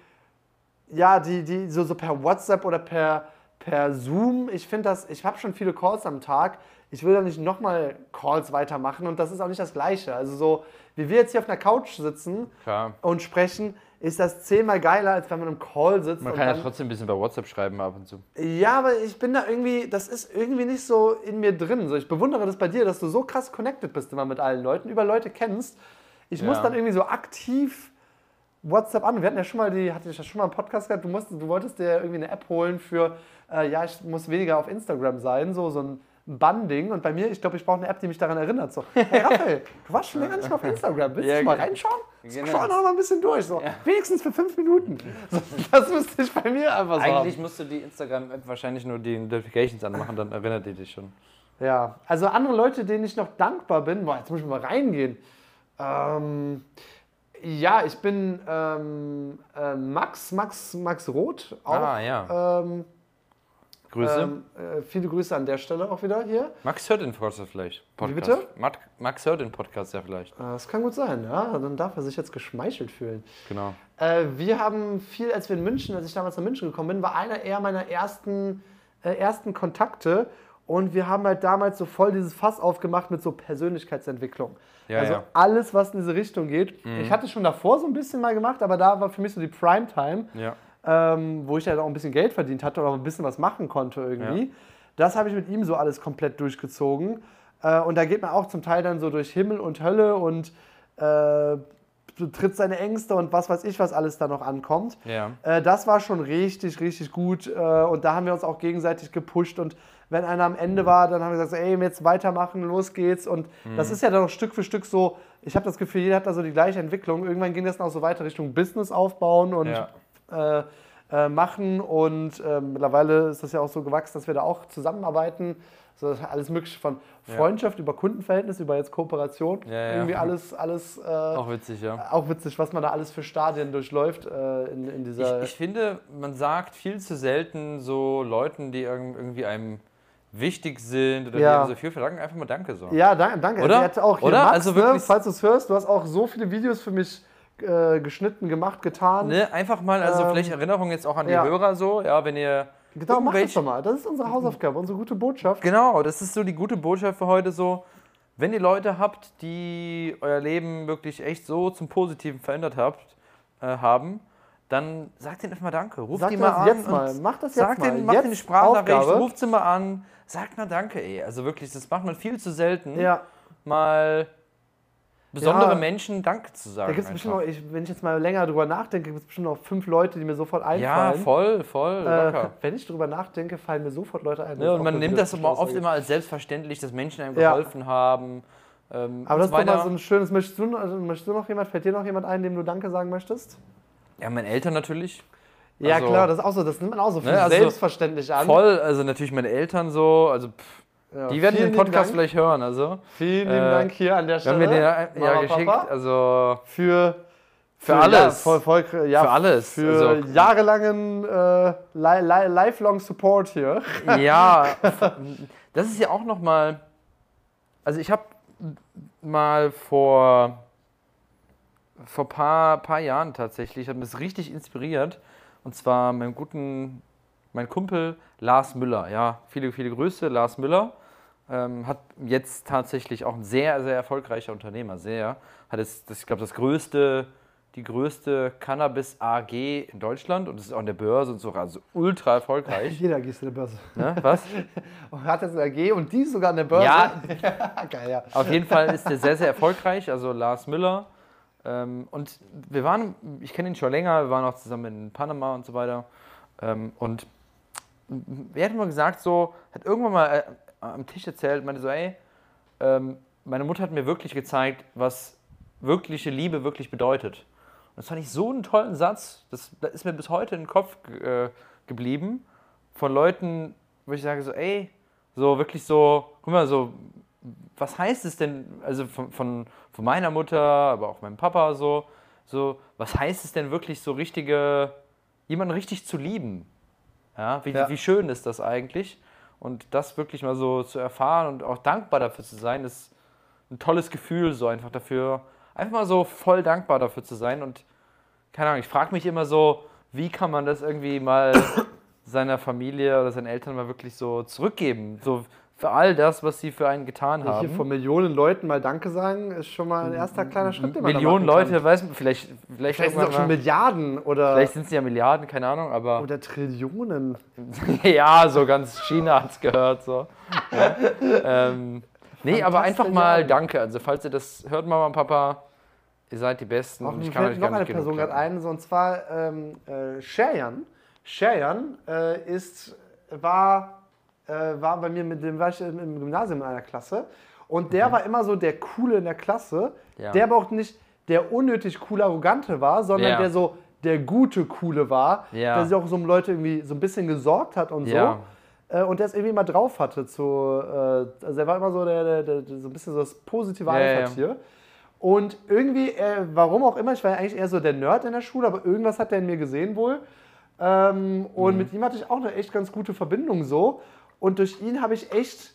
ja, die, die so, so per WhatsApp oder per, per Zoom, ich finde das, ich habe schon viele Calls am Tag, ich will da nicht nochmal Calls weitermachen und das ist auch nicht das Gleiche. Also so, wie wir jetzt hier auf einer Couch sitzen Klar. und sprechen, ist das zehnmal geiler, als wenn man im Call sitzt. Man kann ja trotzdem ein bisschen bei WhatsApp schreiben ab und zu. ja, aber ich bin da irgendwie, das ist irgendwie nicht so in mir drin. So, ich bewundere das bei dir, dass du so krass connected bist immer mit allen Leuten, über Leute kennst. Ich muss Ja. dann irgendwie so aktiv WhatsApp an. Wir hatten ja schon mal die, hatte ich ja schon mal einen Podcast gehabt, du, musst, du wolltest dir irgendwie eine App holen für, äh, ja, ich muss weniger auf Instagram sein, so, so ein Bannding. Und bei mir, ich glaube, ich brauche eine App, die mich daran erinnert. So, hey Raphael, du warst schon länger nicht mehr auf Instagram. Willst Ja, du mal ge- reinschauen? genau. Schau noch mal ein bisschen durch. So. Wenigstens für fünf Minuten. So, das müsste ich bei mir einfach so haben. Eigentlich musst du die Instagram-App wahrscheinlich nur die Notifications anmachen, dann erinnert die dich schon. Ja, also andere Leute, denen ich noch dankbar bin, boah, jetzt muss ich mal reingehen. Ähm, ja, ich bin ähm, äh, Max, Max, Max Roth. Auch, Ah, ja. Ähm, Grüße. ähm, äh, viele Grüße an der Stelle auch wieder hier. Max hört den Podcast vielleicht. Podcast. bitte? Max, Max hört den Podcast ja vielleicht. Äh, Das kann gut sein, ja. Dann darf er sich jetzt geschmeichelt fühlen. Genau. Äh, wir haben viel, als wir in München, als ich damals nach München gekommen bin, war einer eher meiner ersten, äh, ersten Kontakte. Und wir haben halt damals so voll dieses Fass aufgemacht mit so Persönlichkeitsentwicklung. Ja, also ja. alles, was in diese Richtung geht. Ich hatte schon davor so ein bisschen mal gemacht, aber da war für mich so die Primetime, Ja. ähm, wo ich halt auch ein bisschen Geld verdient hatte oder ein bisschen was machen konnte irgendwie. Das habe ich mit ihm so alles komplett durchgezogen. Äh, und da geht man auch zum Teil dann so durch Himmel und Hölle und äh, tritt seine Ängste und was weiß ich, was alles da noch ankommt. Ja. Äh, das war schon richtig, richtig gut. Äh, und da haben wir uns auch gegenseitig gepusht. Und wenn einer am Ende war, dann haben wir gesagt, ey, jetzt weitermachen, los geht's. Und Mhm. das ist ja dann auch Stück für Stück so, ich habe das Gefühl, jeder hat da so die gleiche Entwicklung. Irgendwann ging das dann auch so weiter Richtung Business aufbauen und Ja. äh, äh, machen. Und äh, mittlerweile ist das ja auch so gewachsen, dass wir da auch zusammenarbeiten. So ist alles mögliche von Freundschaft über Kundenverhältnis, über jetzt Kooperation. Ja, ja. Irgendwie alles, alles äh, Auch witzig, ja. auch witzig, was man da alles für Stadien durchläuft äh, in, in dieser. Ich, ich finde, man sagt viel zu selten so Leuten, die irg- irgendwie einem wichtig sind oder Ja. die so viel verlangen, einfach mal Danke sagen. ja, danke. danke. Oder? Er hat auch hier Oder? Max, Also ne, wirklich- falls du es hörst, du hast auch so viele Videos für mich äh, geschnitten, gemacht, getan. Ne, einfach mal, also Ähm, vielleicht Erinnerung jetzt auch an die ja. Hörer so, ja, wenn ihr Genau, mach das doch mal. Das ist unsere Hausaufgabe, unsere gute Botschaft. Genau, das ist so die gute Botschaft für heute so. Wenn ihr Leute habt, die euer Leben wirklich echt so zum Positiven verändert habt, äh, haben, dann sagt ihnen einfach mal Danke. Ruft Sag die mal an. jetzt mal. Mach das jetzt sagt mal. Denen, macht Jetzt eine Sprachnachricht, ruft sie mal an. Sagt mal Danke, ey. Also wirklich, das macht man viel zu selten, Ja, mal besondere Ja. Menschen Danke zu sagen. da gibt es bestimmt noch, ich, wenn ich jetzt mal länger drüber nachdenke, gibt es bestimmt noch fünf Leute, die mir sofort ja, einfallen. voll, voll, Äh, wenn ich drüber nachdenke, fallen mir sofort Leute ein. Ne, ist und man nimmt das aber oft immer als selbstverständlich, dass Menschen einem Ja. geholfen haben. Ähm, Aber das ist so doch mal so ein schönes. Möchtest du, noch- also möchtest du noch jemand, fällt dir noch jemand ein, dem du Danke sagen möchtest? Ja, meine Eltern natürlich. Ja, Also- klar, das ist auch so. Das nimmt man auch so für Ne, also selbstverständlich an. Voll, also natürlich meine Eltern so, also pff, Ja, die werden den Podcast vielleicht hören, also. Vielen lieben Äh, Dank hier an der Wir haben Stelle. mir den ja, Mama, geschickt, Papa, also für Für alles. Ja, voll, voll, ja, Für alles. Für Also- jahrelangen äh, li li lifelong Support hier. Ja, das ist ja auch noch mal. Also ich habe mal vor vor paar paar Jahren tatsächlich hat mich das richtig inspiriert und zwar meinem guten mein Kumpel Lars Müller. Ja, viele viele Grüße Lars Müller. Ähm, hat jetzt tatsächlich auch ein sehr sehr erfolgreicher Unternehmer. Sehr hat es das ich glaube das größte die größte Cannabis AG in Deutschland und es ist auch an der Börse und so also ultra erfolgreich. Jeder gehst in der Börse. Ne? Was? Und hat jetzt eine AG und die ist sogar an der Börse. Ja, geil, ja. Auf jeden Fall ist er sehr, sehr erfolgreich, also Lars Müller. Ähm, und wir waren, ich kenne ihn schon länger, wir waren auch zusammen in Panama und so weiter. Ähm, und er hat immer gesagt, so, hat irgendwann mal äh, am Tisch erzählt, meinte so, ey, ähm, meine Mutter hat mir wirklich gezeigt, was wirkliche Liebe wirklich bedeutet. Und das fand ich so einen tollen Satz, das, das ist mir bis heute in den Kopf äh, geblieben, von Leuten, wo ich sage so, ey, so wirklich so, guck mal, so, was heißt es denn, also von, von, von meiner Mutter, aber auch meinem Papa so, so, was heißt es denn wirklich so richtige, jemanden richtig zu lieben? Ja, wie, Ja. wie schön ist das eigentlich? Und das wirklich mal so zu erfahren und auch dankbar dafür zu sein, ist ein tolles Gefühl, so einfach dafür, einfach mal so voll dankbar dafür zu sein. Und keine Ahnung, ich frage mich immer so, wie kann man das irgendwie mal seiner Familie oder seinen Eltern mal wirklich so zurückgeben? So für all das, was sie für einen getan Hier haben. von Millionen Leuten mal Danke sagen, ist schon mal ein erster kleiner Schritt, den man Millionen. Leute, weiß man, vielleicht, vielleicht, Vielleicht sind es auch schon Milliarden oder, vielleicht sind es ja Milliarden, keine Ahnung, aber oder Trillionen. ja, so ganz China hat es gehört. So. Ja. ähm, nee, aber einfach mal danke. Also, falls ihr das hört, Mama und Papa, ihr seid die Besten. Auch und ich kann euch noch eine Person gerade ein, so, und zwar ähm, äh, Sherjan. Sherjan äh, ist, war, äh, war bei mir mit dem war ich im Gymnasium in einer Klasse und der war immer so der Coole in der Klasse, Mhm. Ja. der aber auch nicht der unnötig coole Arrogante war, sondern Ja. der so der gute Coole war, Ja. der sich auch so um Leute irgendwie so ein bisschen gesorgt hat und so. Äh, und der es irgendwie immer drauf hatte. Zu, äh, also er war immer so, der, der, der, so ein bisschen so das positive. Alpha-Tier. Und irgendwie, äh, warum auch immer, ich war ja eigentlich eher so der Nerd in der Schule, aber irgendwas hat der in mir gesehen wohl. Ähm, und Mhm. mit ihm hatte ich auch eine echt ganz gute Verbindung so. Und durch ihn habe ich echt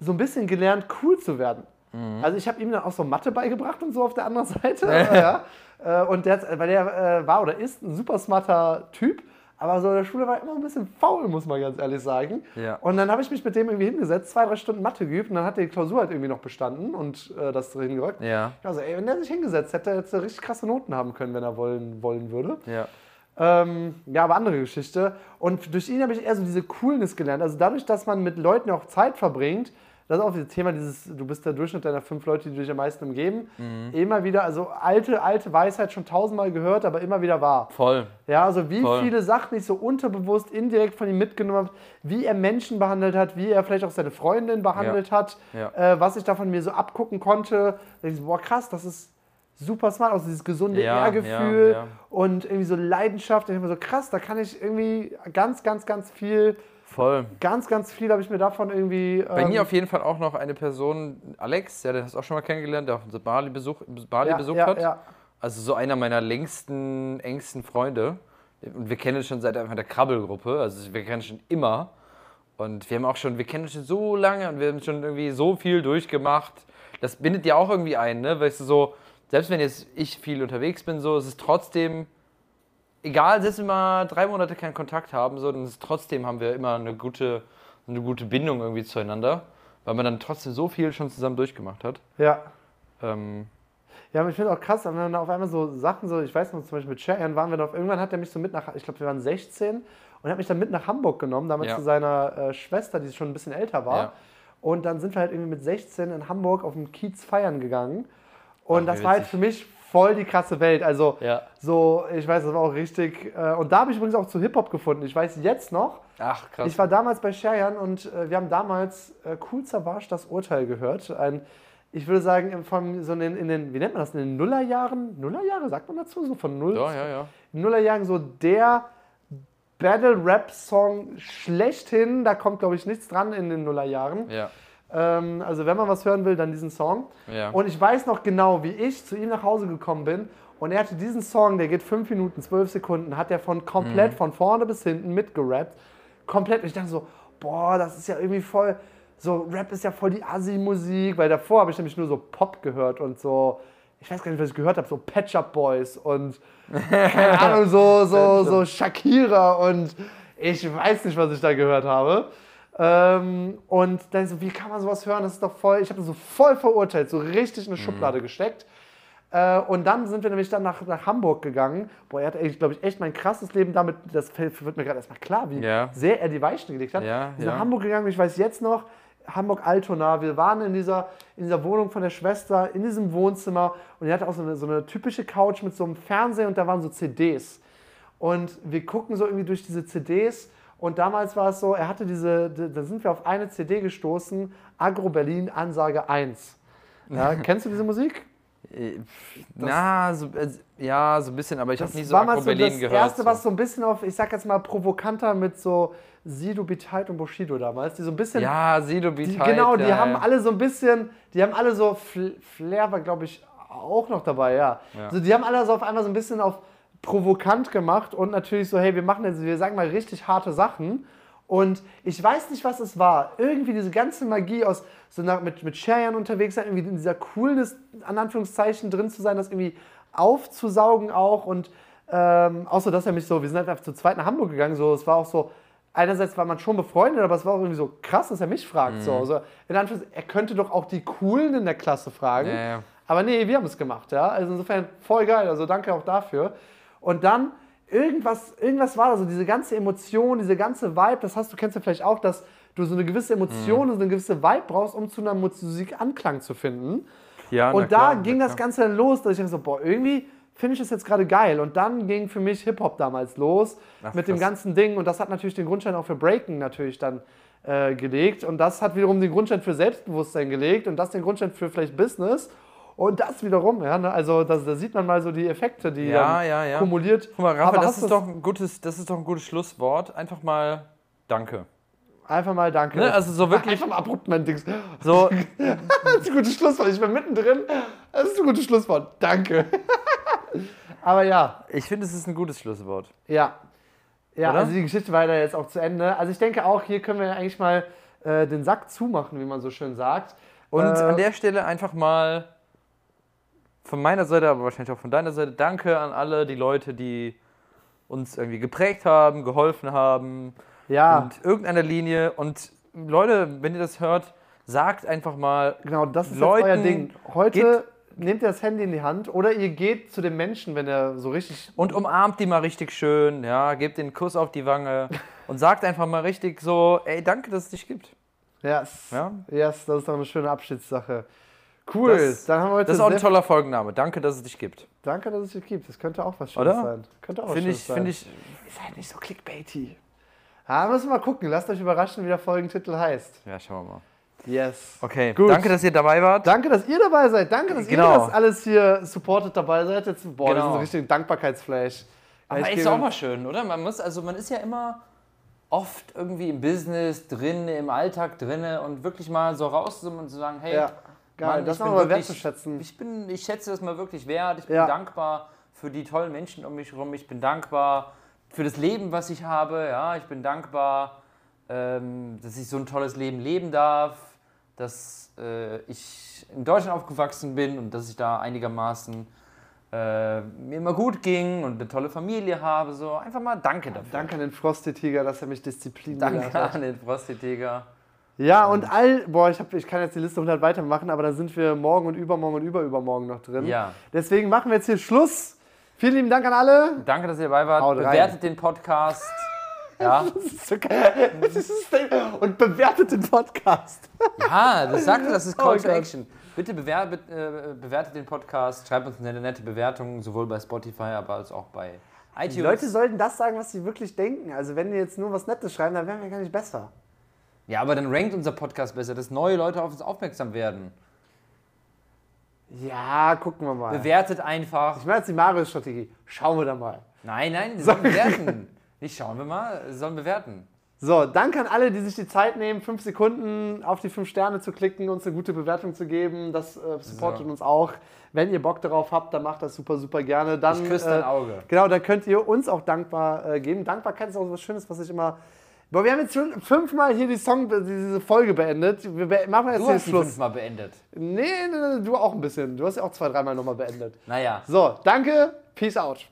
so ein bisschen gelernt, cool zu werden. Mhm. Also ich habe ihm dann auch so Mathe beigebracht und so auf der anderen Seite. ja. Äh, Und der, weil der äh, war oder ist ein super smarter Typ, aber so in der Schule war er immer ein bisschen faul, muss man ganz ehrlich sagen. Ja. Und dann habe ich mich mit dem irgendwie hingesetzt, zwei, drei Stunden Mathe geübt und dann hat er die Klausur halt irgendwie noch bestanden und äh, das hingerückt. Ja, Also, ey, wenn der sich hingesetzt hätte, hätte er richtig krasse Noten haben können, wenn er wollen, wollen würde. ja. Ähm, ja, aber andere Geschichte. Und durch ihn habe ich eher so diese Coolness gelernt. Also dadurch, dass man mit Leuten auch Zeit verbringt, das ist auch das Thema dieses, du bist der Durchschnitt deiner fünf Leute, die dich am meisten umgeben. Mhm. Immer wieder, also alte, alte Weisheit schon tausendmal gehört, aber immer wieder wahr. Voll. Ja, also wie Voll. viele Sachen ich so unterbewusst, indirekt von ihm mitgenommen habe, wie er Menschen behandelt hat, wie er vielleicht auch seine Freundin behandelt hat, Ja. äh, was ich davon mir so abgucken konnte. Da ich so, boah, krass, das ist super smart, also dieses gesunde Ja, Ehrgefühl ja, ja. und irgendwie so Leidenschaft. Ich mir so, krass, da kann ich irgendwie ganz, ganz, ganz viel, Voll. ganz, ganz viel habe ich mir davon irgendwie. Bei ähm, mir auf jeden Fall auch noch eine Person, Alex, ja, den hast du auch schon mal kennengelernt, der auch unseren Bali-Besuch Bali ja, besucht ja, hat. Also so einer meiner längsten, engsten Freunde. Und wir kennen uns schon seit einfach der Krabbelgruppe. Also wir kennen uns schon immer. Und wir haben auch schon, wir kennen uns schon so lange und wir haben schon irgendwie so viel durchgemacht. Das bindet ja auch irgendwie ein, ne? Weißt du, so, selbst wenn jetzt ich viel unterwegs bin, so, es ist trotzdem, egal, selbst wenn wir mal drei Monate keinen Kontakt haben, so, dann ist trotzdem haben wir immer eine gute, eine gute Bindung irgendwie zueinander. Weil man dann trotzdem so viel schon zusammen durchgemacht hat. ja. Ähm, Ja, aber ich finde auch krass, wenn man auf einmal so Sachen, so, ich weiß noch, zum Beispiel mit Sharon waren wir noch, irgendwann hat er mich so mit nach, ich glaube, wir waren 16 und hat mich dann mit nach Hamburg genommen, damals Ja. zu seiner äh, Schwester, die schon ein bisschen älter war. Ja. Und dann sind wir halt irgendwie mit 16 in Hamburg auf dem Kiez feiern gegangen. Und Ach, das war halt für mich voll die krasse Welt. Also, Ja. so, ich weiß, das war auch richtig. Äh, und da habe ich übrigens auch zu Hip-Hop gefunden. Ich weiß jetzt noch, ach, krass. ich war damals bei Sherjan und äh, wir haben damals äh, Cool Savage das Urteil gehört. Ein, ich würde sagen, von, so in, den, in den, wie nennt man das, in den Nullerjahren? Nullerjahre, sagt man dazu? So von Null? ja, ja, ja. Nullerjahren so der Battle-Rap-Song schlechthin. Da kommt, glaube ich, nichts dran in den Nullerjahren. Ja, Ähm, also wenn man was hören will, dann diesen Song. ja. Und ich weiß noch genau, wie ich zu ihm nach Hause gekommen bin Und er hatte diesen Song, der geht 5 Minuten, 12 Sekunden, hat er von komplett von vorne bis hinten mitgerappt. Komplett. Und ich dachte so, boah, das ist ja irgendwie voll, so Rap ist ja voll die Assi-Musik, weil davor habe ich nämlich nur so Pop gehört und so, ich weiß gar nicht, was ich gehört habe, so Patch Up Boys und keine Ahnung, so, so, so Shakira und ich weiß nicht, was ich da gehört habe. Ähm, und dann so, wie kann man sowas hören? Das ist doch voll, ich habe das so voll verurteilt, so richtig in eine Schublade gesteckt. Äh, und dann sind wir nämlich dann nach, nach Hamburg gegangen. Boah, er hat, glaube ich, echt mein krasses Leben damit, das wird mir gerade erstmal klar, wie Ja. sehr er die Weichen gelegt hat. Ja, wir sind ja. nach Hamburg gegangen, ich weiß jetzt noch, Hamburg-Altona, wir waren in dieser, in dieser Wohnung von der Schwester, in diesem Wohnzimmer und er hatte auch so eine, so eine typische Couch mit so einem Fernseher und da waren so CDs. Und wir gucken so irgendwie durch diese CDs und damals war es so, er hatte diese, da sind wir auf eine CD gestoßen, Agro Berlin Ansage 1. Ja, kennst du diese Musik? Äh, Na, so, äh, ja, so ein bisschen, aber ich habe Das nie so so Berlin das gehört. erste, so. was so ein bisschen auf, ich sag jetzt mal, provokanter mit so Sido, Biteit und Bushido damals, die so ein bisschen Ja, Sido Die, Beat genau, die ja, haben ja. alle so ein bisschen, die haben alle so, Fl Flair war glaube ich auch noch dabei, ja. Ja. Also die haben alle so auf einmal so ein bisschen auf provokant gemacht und natürlich so, hey, wir machen jetzt, wir sagen mal richtig harte Sachen. Und ich weiß nicht, was es war. Irgendwie diese ganze Magie aus, so nach, mit, mit Cheyenne unterwegs sein, irgendwie in dieser Coolness, an Anführungszeichen, drin zu sein, das irgendwie aufzusaugen auch. Und ähm, auch so, dass er mich so, wir sind halt einfach zu zweit nach Hamburg gegangen, so, es war auch so, einerseits war man schon befreundet, aber es war auch irgendwie so krass, dass er mich fragt. So. Also, in Anführungszeichen, er könnte doch auch die Coolen in der Klasse fragen. Ja, ja. Aber nee, wir haben es gemacht, ja. Also insofern voll geil. Also danke auch dafür. Und dann irgendwas, irgendwas war da so, diese ganze Emotion, diese ganze Vibe, das hast du, kennst du vielleicht auch, dass du so eine gewisse Emotion und so eine gewisse Vibe brauchst, um zu einer Musik Anklang zu finden. Ja, Und da klar, ging das. Ganze dann los, dass ich dachte so, boah, irgendwie finde ich das jetzt gerade geil. Und dann ging für mich Hip-Hop damals los Ach, mit dem ganzen Ding. Und das hat natürlich den Grundstein auch für Breaking natürlich dann äh, gelegt. Und das hat wiederum den Grundstein für Selbstbewusstsein gelegt und das den Grundstein für vielleicht Business. Und das wiederum, ja, ne? also das, da sieht man mal so die Effekte, die Ja, ja, ja. kumuliert. Guck mal, Aber Rafa, das ist, doch ein gutes, das ist doch ein gutes Schlusswort. Einfach mal Danke. Einfach mal danke. Ne, also so wirklich- Einfach mal abrupt mein Ding. So, Das ist ein gutes Schlusswort. Ich bin mittendrin. Das ist ein gutes Schlusswort. Danke. Aber ja, ich finde, es ist ein gutes Schlusswort. Ja. Ja, Oder? also die Geschichte war da jetzt auch zu Ende. Also ich denke auch, hier können wir eigentlich mal äh, den Sack zumachen, wie man so schön sagt. Und Äh, an der Stelle einfach mal von meiner Seite, aber wahrscheinlich auch von deiner Seite, danke an alle die Leute, die uns irgendwie geprägt haben, geholfen haben, Ja, und irgendeiner Linie. Und Leute, wenn ihr das hört, sagt einfach mal, genau, das ist Leuten euer Ding. Heute nehmt ihr das Handy in die Hand oder ihr geht zu dem Menschen, wenn er so richtig. und umarmt die mal richtig schön, ja, gebt den Kuss auf die Wange und sagt einfach mal richtig so, ey, danke, dass es dich gibt. Yes, Ja? yes, das ist doch eine schöne Abschiedssache. Cool, Das- dann haben wir heute Das ist auch ein toller Folgenname. Danke, dass es dich gibt. Danke, dass es dich gibt. Das könnte auch was Schönes Oder? sein. Könnte auch was Finde Schönes ich, sein. finde ich, Ist halt nicht so clickbaity. Ja, müssen wir mal gucken. Lasst euch überraschen, wie der Folgentitel heißt. ja, schauen wir mal. Yes. Okay, Gut. danke, dass ihr dabei wart. Danke, dass ihr dabei seid. Danke, dass Genau. ihr das alles hier supportet dabei seid. Jetzt, boah, das ist Genau. ein richtiger Dankbarkeitsflash. Aber Ich ist auch mal schön, oder? Man muss, also man ist ja immer oft irgendwie im Business drin, im Alltag drin und wirklich mal so rauszoomen und zu sagen, hey, Ja, geil. Mann, das bin mal wertzuschätzen. ich bin, ich schätze das mal wirklich wert. Ich bin Ja. dankbar für die tollen Menschen um mich herum. Ich bin dankbar für das Leben, was ich habe. Ja, ich bin dankbar, ähm, dass ich so ein tolles Leben leben darf, dass äh, ich in Deutschland aufgewachsen bin und dass ich da einigermaßen äh, mir immer gut ging und eine tolle Familie habe. So einfach mal Danke dafür. Danke an den Frosty-Tiger, dass er mich diszipliniert Danke hat. an den Frosty-Tiger. Ja, und all, boah, ich, hab, ich kann jetzt die Liste 100 weitermachen, aber da sind wir morgen und übermorgen und überübermorgen noch drin. Ja. Deswegen machen wir jetzt hier Schluss. Vielen lieben Dank an alle. Danke, dass ihr dabei wart. Haut rein. Bewertet den Podcast. Ja. Und bewertet den Podcast. Ja, das sagt das ist Call Oh to. Action. Bitte bewer be äh, bewertet den Podcast, schreibt uns eine nette Bewertung, sowohl bei Spotify, aber als auch bei iTunes. Die Leute sollten das sagen, was sie wirklich denken. Also wenn die jetzt nur was Nettes schreiben, dann wären wir gar nicht besser. Ja, aber dann rankt unser Podcast besser, dass neue Leute auf uns aufmerksam werden. Ja, gucken wir mal. Bewertet einfach. Ich meine jetzt die Marius-Strategie. Schauen wir da mal. Nein, nein, die sollen bewerten. Nicht schauen wir mal, sie sollen bewerten. So, danke an alle, die sich die Zeit nehmen, fünf Sekunden auf die fünf Sterne zu klicken, uns eine gute Bewertung zu geben. Das äh, supportet So. uns auch. Wenn ihr Bock darauf habt, dann macht das super, super gerne. Dann, Ich küsse dein Auge. Genau, dann könnt ihr uns auch dankbar äh, geben. Dankbarkeit ist auch so was Schönes, was ich immer. Boah, wir haben jetzt schon fünfmal hier die Song, diese Folge beendet. Wir be machen jetzt Du den hast Schluss. fünfmal beendet. Nee, nee, nee, du auch ein bisschen. Du hast ja auch zwei, dreimal nochmal beendet. Naja. So, danke. Peace out.